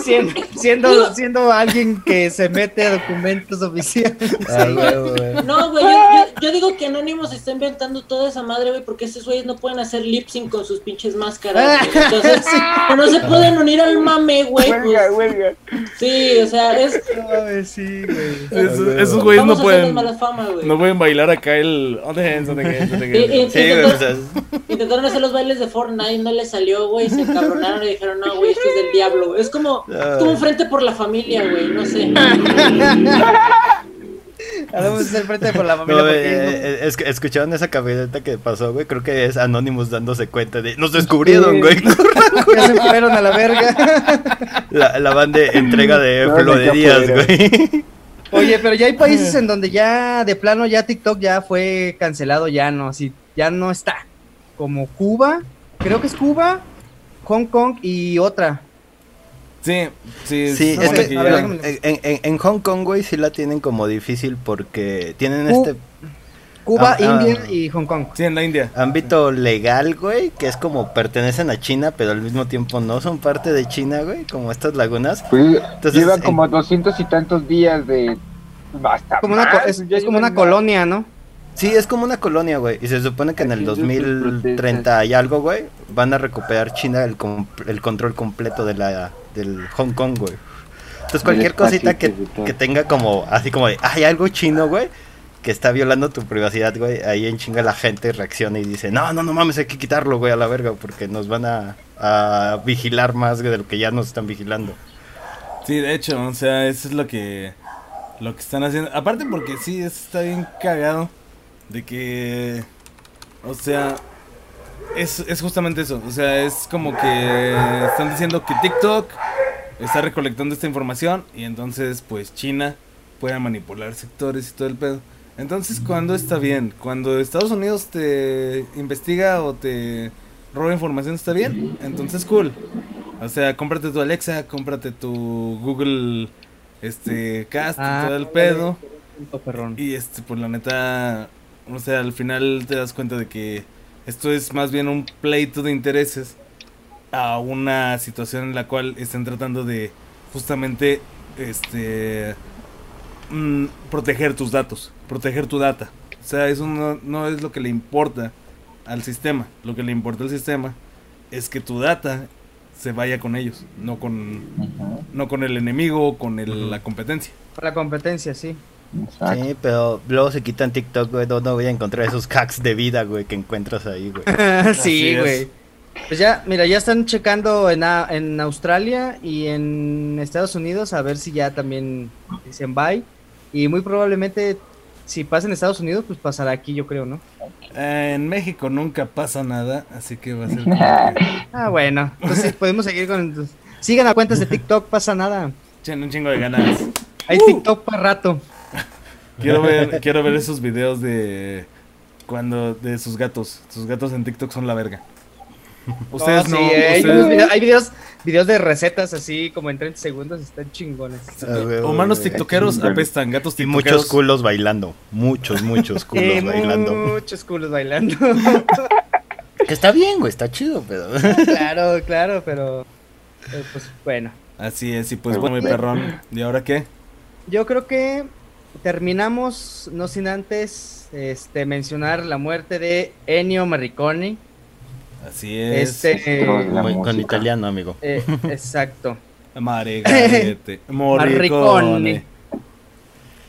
A: Siendo, siendo, siendo alguien que se mete a documentos oficiales.
E: Huevo, güey.
D: No, güey, yo, yo- yo digo que Anonymous está inventando toda esa madre, güey, porque esos güeyes no pueden hacer lip sync con sus pinches máscaras. güey. Entonces, como no se pueden unir al mame, güey.
C: Huelga,
D: Pues,
C: huelga.
D: sí, o sea, es.
A: Sí, güey.
B: Esos, esos güeyes no pueden.
D: mala fama, güey.
B: No pueden bailar acá el. On the hands, on the hands, on the
D: Y- y-
B: hands.
E: Sí, güey, o sea,
D: Intentaron hacer los bailes de Fortnite, no les salió, güey, se encabronaron y dijeron, no, güey, esto es del diablo. güey". Es como,
E: Ah.
D: como un frente por la familia, güey, no sé.
A: Ahora hacer frente por la familia.
E: No, eh, eh, es escucharon esa camioneta que pasó, güey. Creo que es Anonymous dándose cuenta de. Nos descubrieron,
A: Sí.
E: güey.
A: Ya se fueron a la verga.
E: La, la van de entrega de
C: No,
E: güey.
A: Oye, pero ya hay países en donde ya de plano ya TikTok ya fue cancelado, ya no, así, ya no está. Como Cuba, creo que es Cuba, Hong Kong y otra.
B: Sí, sí,
E: Sí, es que
A: ver,
E: en, en- en Hong Kong, güey, sí la tienen como difícil porque tienen este
A: Cuba,
E: Ah, ah.
A: India y Hong Kong.
B: Sí, en la India.
E: ámbito legal, güey, que es como pertenecen a China, pero al mismo tiempo no son parte de China, güey, como estas lagunas.
C: Pues
E: Entonces,
C: lleva
E: en-
C: como doscientos y tantos días de. Basta.
A: Como una, co- es, es como una colonia, ¿no?
E: Sí, es como una colonia, güey. Y se supone que en el
C: Aquí hay muchas
E: 2030 y algo, güey, van a recuperar China el, com- el control completo de la del Hong Kong, güey. Entonces cualquier cosita que, que tenga como, así como de, hay algo chino, güey, que está violando tu privacidad, güey, ahí en chinga la gente reacciona y dice, no, no, no mames, hay que quitarlo, güey, a la verga, porque nos van a, a vigilar más güey, de lo que ya nos están vigilando.
B: Sí, de hecho, o sea, eso es lo que lo que están haciendo. Aparte porque sí, eso está bien cagado de que o sea, es, es justamente eso, o sea, es como que están diciendo que TikTok está recolectando esta información y entonces pues China puede manipular sectores y todo el pedo. Entonces, cuando está bien? Cuando Estados Unidos te investiga o te roba información, está bien. Entonces, cool. O sea, cómprate tu Alexa, cómprate tu Google este Cast
A: Ah,
B: y todo el pedo.
A: Perrón.
B: Y este, pues la neta, o sea, al final te das cuenta de que esto es más bien un pleito de intereses a una situación en la cual están tratando de justamente este mm, proteger tus datos, proteger tu data. O sea, eso no, no es lo que le importa al sistema. Lo que le importa al sistema es que tu data se vaya con ellos, no con no con el enemigo o con el- la competencia.
A: La competencia, sí.
C: Exacto.
E: Sí, pero luego se quitan TikTok, güey, no, no voy a encontrar esos hacks de vida, güey, que encuentras ahí, güey.
B: Así
A: sí,
B: es.
A: güey. Pues ya, mira, ya están checando en, a- en Australia y en Estados Unidos a ver si ya también dicen bye. Y muy probablemente, si pasa en Estados Unidos, pues pasará aquí, yo creo, ¿no?
B: Eh, en México nunca pasa nada, así que va a ser
A: Ah, bueno. Entonces podemos seguir con... Sigan a cuentas de TikTok, pasa nada.
B: echen un chingo de ganas.
A: Hay TikTok para rato.
B: Quiero ver, quiero ver esos videos de cuando de sus gatos. Sus gatos en TikTok son la verga. Ustedes
A: Oh,
B: no,
A: sí, hay,
B: ustedes-
A: hay videos, videos de recetas así como en 30 segundos, están chingones.
E: Ah,
B: Humanos tiktokeros apestan, gatos
E: Y
B: tiktokeros.
E: muchos culos bailando. Muchos, muchos culos
A: Eh,
E: bailando.
A: Muchos culos bailando.
E: Que está bien, güey, está chido, pero.
A: claro, claro, pero eh, pues bueno.
B: Así es, y pues bueno, mi perrón. ¿Y ahora qué?
A: Yo creo que terminamos, no sin antes este, mencionar la muerte de Ennio Morricone.
B: Así es.
A: Este,
E: Muy- con italiano, amigo.
A: eh, exacto.
B: Maregarete.
A: Morricone.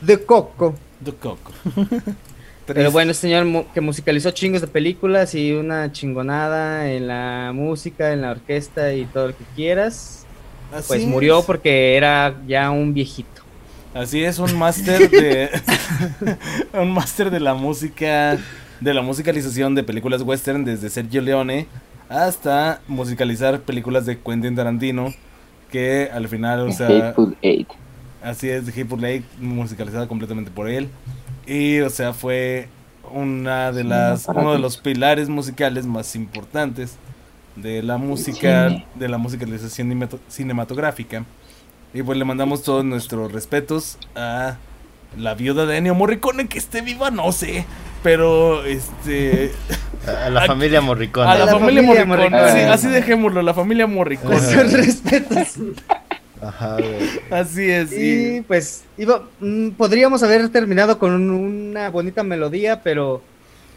A: De Coco.
B: De coco.
A: Pero bueno, este señor que musicalizó chingos de películas y una chingonada en la música, en la orquesta y todo lo que quieras.
B: Así
A: Pues
B: es.
A: murió porque era ya un viejito.
B: Así es, un máster de. un máster de la música. De la musicalización de películas western desde Sergio Leone hasta musicalizar películas de Quentin Tarantino. Que al final, o sea.
C: Hateful Eight.
B: Así es, de Hateful Eight, musicalizada completamente por él. Y, o sea, fue una de las, uno de los pilares musicales más importantes de la música, de la musicalización cinemato- cinematográfica. Y pues le mandamos todos nuestros respetos a la viuda de Ennio Morricone, que esté viva, no sé. Pero, este.
E: A la
B: A-
E: familia Morricone.
B: A la,
A: la
B: familia,
A: familia
B: Morricone.
A: Morricone.
B: Sí, así dejémoslo, la familia Morricone.
A: Con sus respetos.
E: Ajá, güey.
B: Así es,
A: Y
B: sí.
A: pues iba, mm, podríamos haber terminado con un- una bonita melodía, pero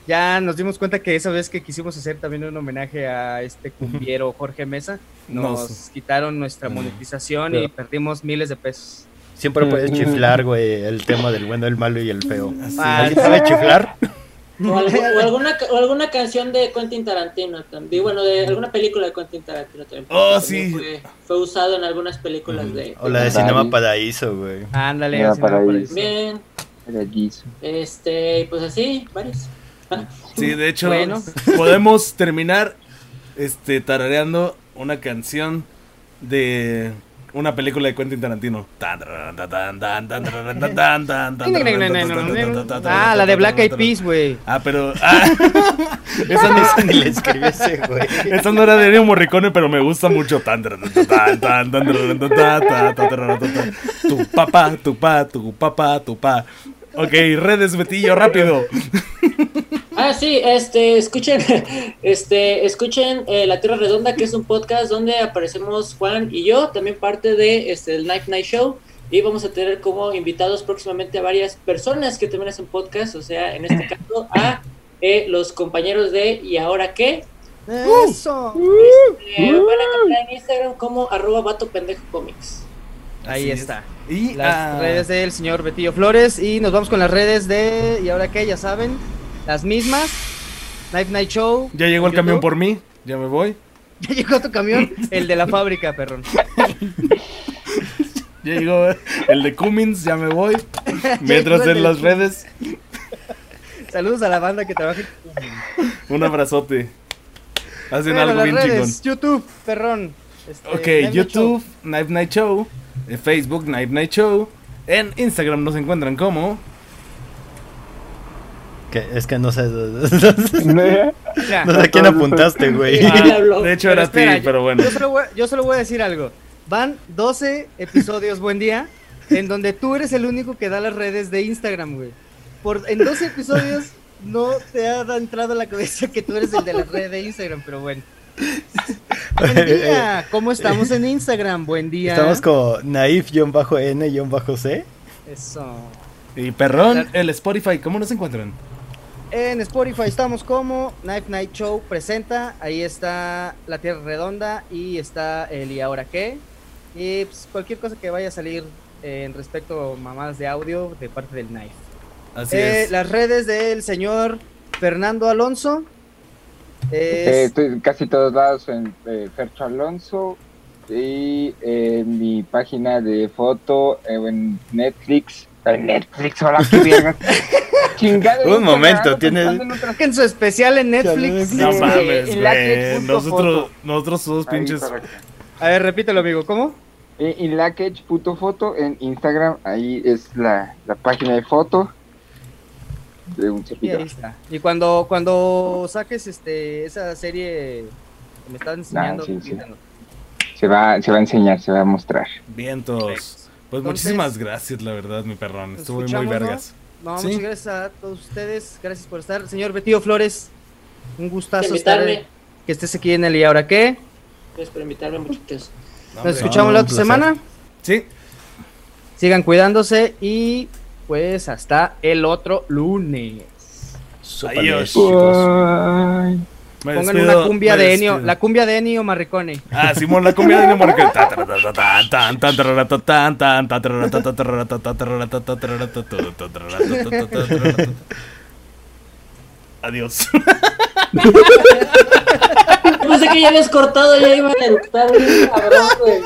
A: ya nos dimos cuenta que esa vez que quisimos hacer también un homenaje a este cumbiero Jorge Mesa, nos quitaron nuestra
B: Mm.
A: monetización y perdimos miles de pesos.
E: Siempre puedes chiflar, güey, el tema del bueno, el malo y el feo.
A: Ah.
E: ¿Alguien sabe chiflar?
D: O, algo- o alguna, o alguna canción de Quentin Tarantino también. Bueno, de alguna película de Quentin Tarantino también.
B: Oh,
D: También
B: sí.
D: Fue, fue usado en algunas películas de.
E: O la de. Cinema Paraíso, güey.
A: Ándale,
C: Ya,
A: así
C: para
A: no,
C: ahí.
A: eso.
D: Bien,
C: guiso.
D: este, pues así, varios.
B: Sí, de hecho,
A: Bueno.
B: podemos terminar este tarareando una canción de una película de Quentin Tarantino.
A: Ah, la de Black Eyed Peas, güey.
B: Ah, pero ah, esa no
E: Esa ni le escribió ese, güey.
B: esa no era de Ennio Morricone, pero me gusta mucho. Tu papá, tu pa, tu papá, tu pa. Ok, redes Betillo, rápido.
D: Ah, sí, este, escuchen, este, escuchen eh, La Tierra Redonda, que es un podcast donde aparecemos Juan y yo, también parte de este, el Night Night Show, y vamos a tener como invitados próximamente a varias personas que también hacen podcast, o sea, en este caso a eh, los compañeros de ¿Y ahora qué?
A: Eso.
D: Eh, van a encontrar en Instagram como arroba vato pendejo comics.
A: Ahí
B: Así es.
A: está.
B: Y
A: Las
B: ah,
A: redes del señor Betillo Flores. Y nos vamos con las redes de. ¿Y ahora qué? Ya saben. Las mismas. Knife Night Show.
B: ya llegó el
A: en
B: camión por mí. Ya me voy.
A: Ya llegó tu camión. El de la fábrica, perrón.
B: Ya llegó el de Cummins, ya me voy. Mientras en las redes,
A: Saludos a la banda que trabaja.
B: un abrazote. Hacen
A: Bueno,
B: algo bien
A: redes, YouTube, perrón. Este,
B: chingón. Ok,
A: Night
B: YouTube, Knife Night Show. En Facebook, Knife Night Show. En Instagram nos encuentran como.
E: Que, es que no sé. No sé a quién apuntaste, güey.
D: Ah.
B: De hecho,
A: pero
B: era
A: espera,
B: ti, pero bueno.
A: Yo solo, voy, yo solo voy a decir algo. Van 12 episodios, buen día, en donde tú eres el único que da las redes de Instagram, güey. Por, en 12 episodios no te ha entrado a la cabeza que tú eres el de la red de Instagram, pero bueno. Buen día, ¿cómo estamos en Instagram? Buen día.
E: Estamos con naif-n-c.
A: Eso.
B: Y perrón, el Spotify, ¿cómo nos encuentran?
A: En Spotify estamos como Knife Night Show presenta. Ahí está La Tierra Redonda y está el ¿Y ahora qué? Y pues, cualquier cosa que vaya a salir eh, en respecto a mamadas de audio de parte del Knife.
B: Así
A: Eh,
B: es.
A: Las redes del señor Fernando Alonso.
C: Eh,
A: Es-
C: estoy en casi todos lados en eh, Fercho Alonso y en mi página de foto eh, en Netflix. En Netflix, hola, qué verga.
E: Un momento, tienes-
C: en
A: su especial en Netflix.
B: No
C: eh,
B: mames, güey. Nosotros, nosotros somos
C: Ahí,
B: pinches.
A: A ver, repítelo, amigo. ¿Cómo?
C: Eh, En Lackage puto foto en Instagram, ahí es la, la página de foto de un
A: Y ahí
C: servidor.
A: está. Y cuando, cuando saques este esa serie que me estás enseñando,
C: Ah, sí, sí. Se va, se va a enseñar, se va a mostrar.
B: Vientos. Pues
A: Entonces,
B: muchísimas gracias, la verdad, mi perrón. Estuvo muy vergas.
A: No,
B: Sí.
A: muchas gracias a todos ustedes. Gracias por estar. Señor Betío Flores, un gustazo estar,
D: invitarme.
A: que estés aquí en el ¿Y ahora qué?
D: Gracias por invitarme, muchachos.
B: No,
A: Nos escuchamos
E: no,
A: la otra semana.
B: Sí,
A: Sigan cuidándose y pues hasta el otro lunes.
B: Adiós.
E: chicos.
C: Ay.
B: Me
A: Pongan
B: despido,
A: una cumbia de Ennio, la cumbia de Ennio Marricone.
B: Ah, Simón, la cumbia de Ennio ta. Adiós.
D: Yo pensé que ya habías cortado, ya iba a eructar, bien cabrón, güey.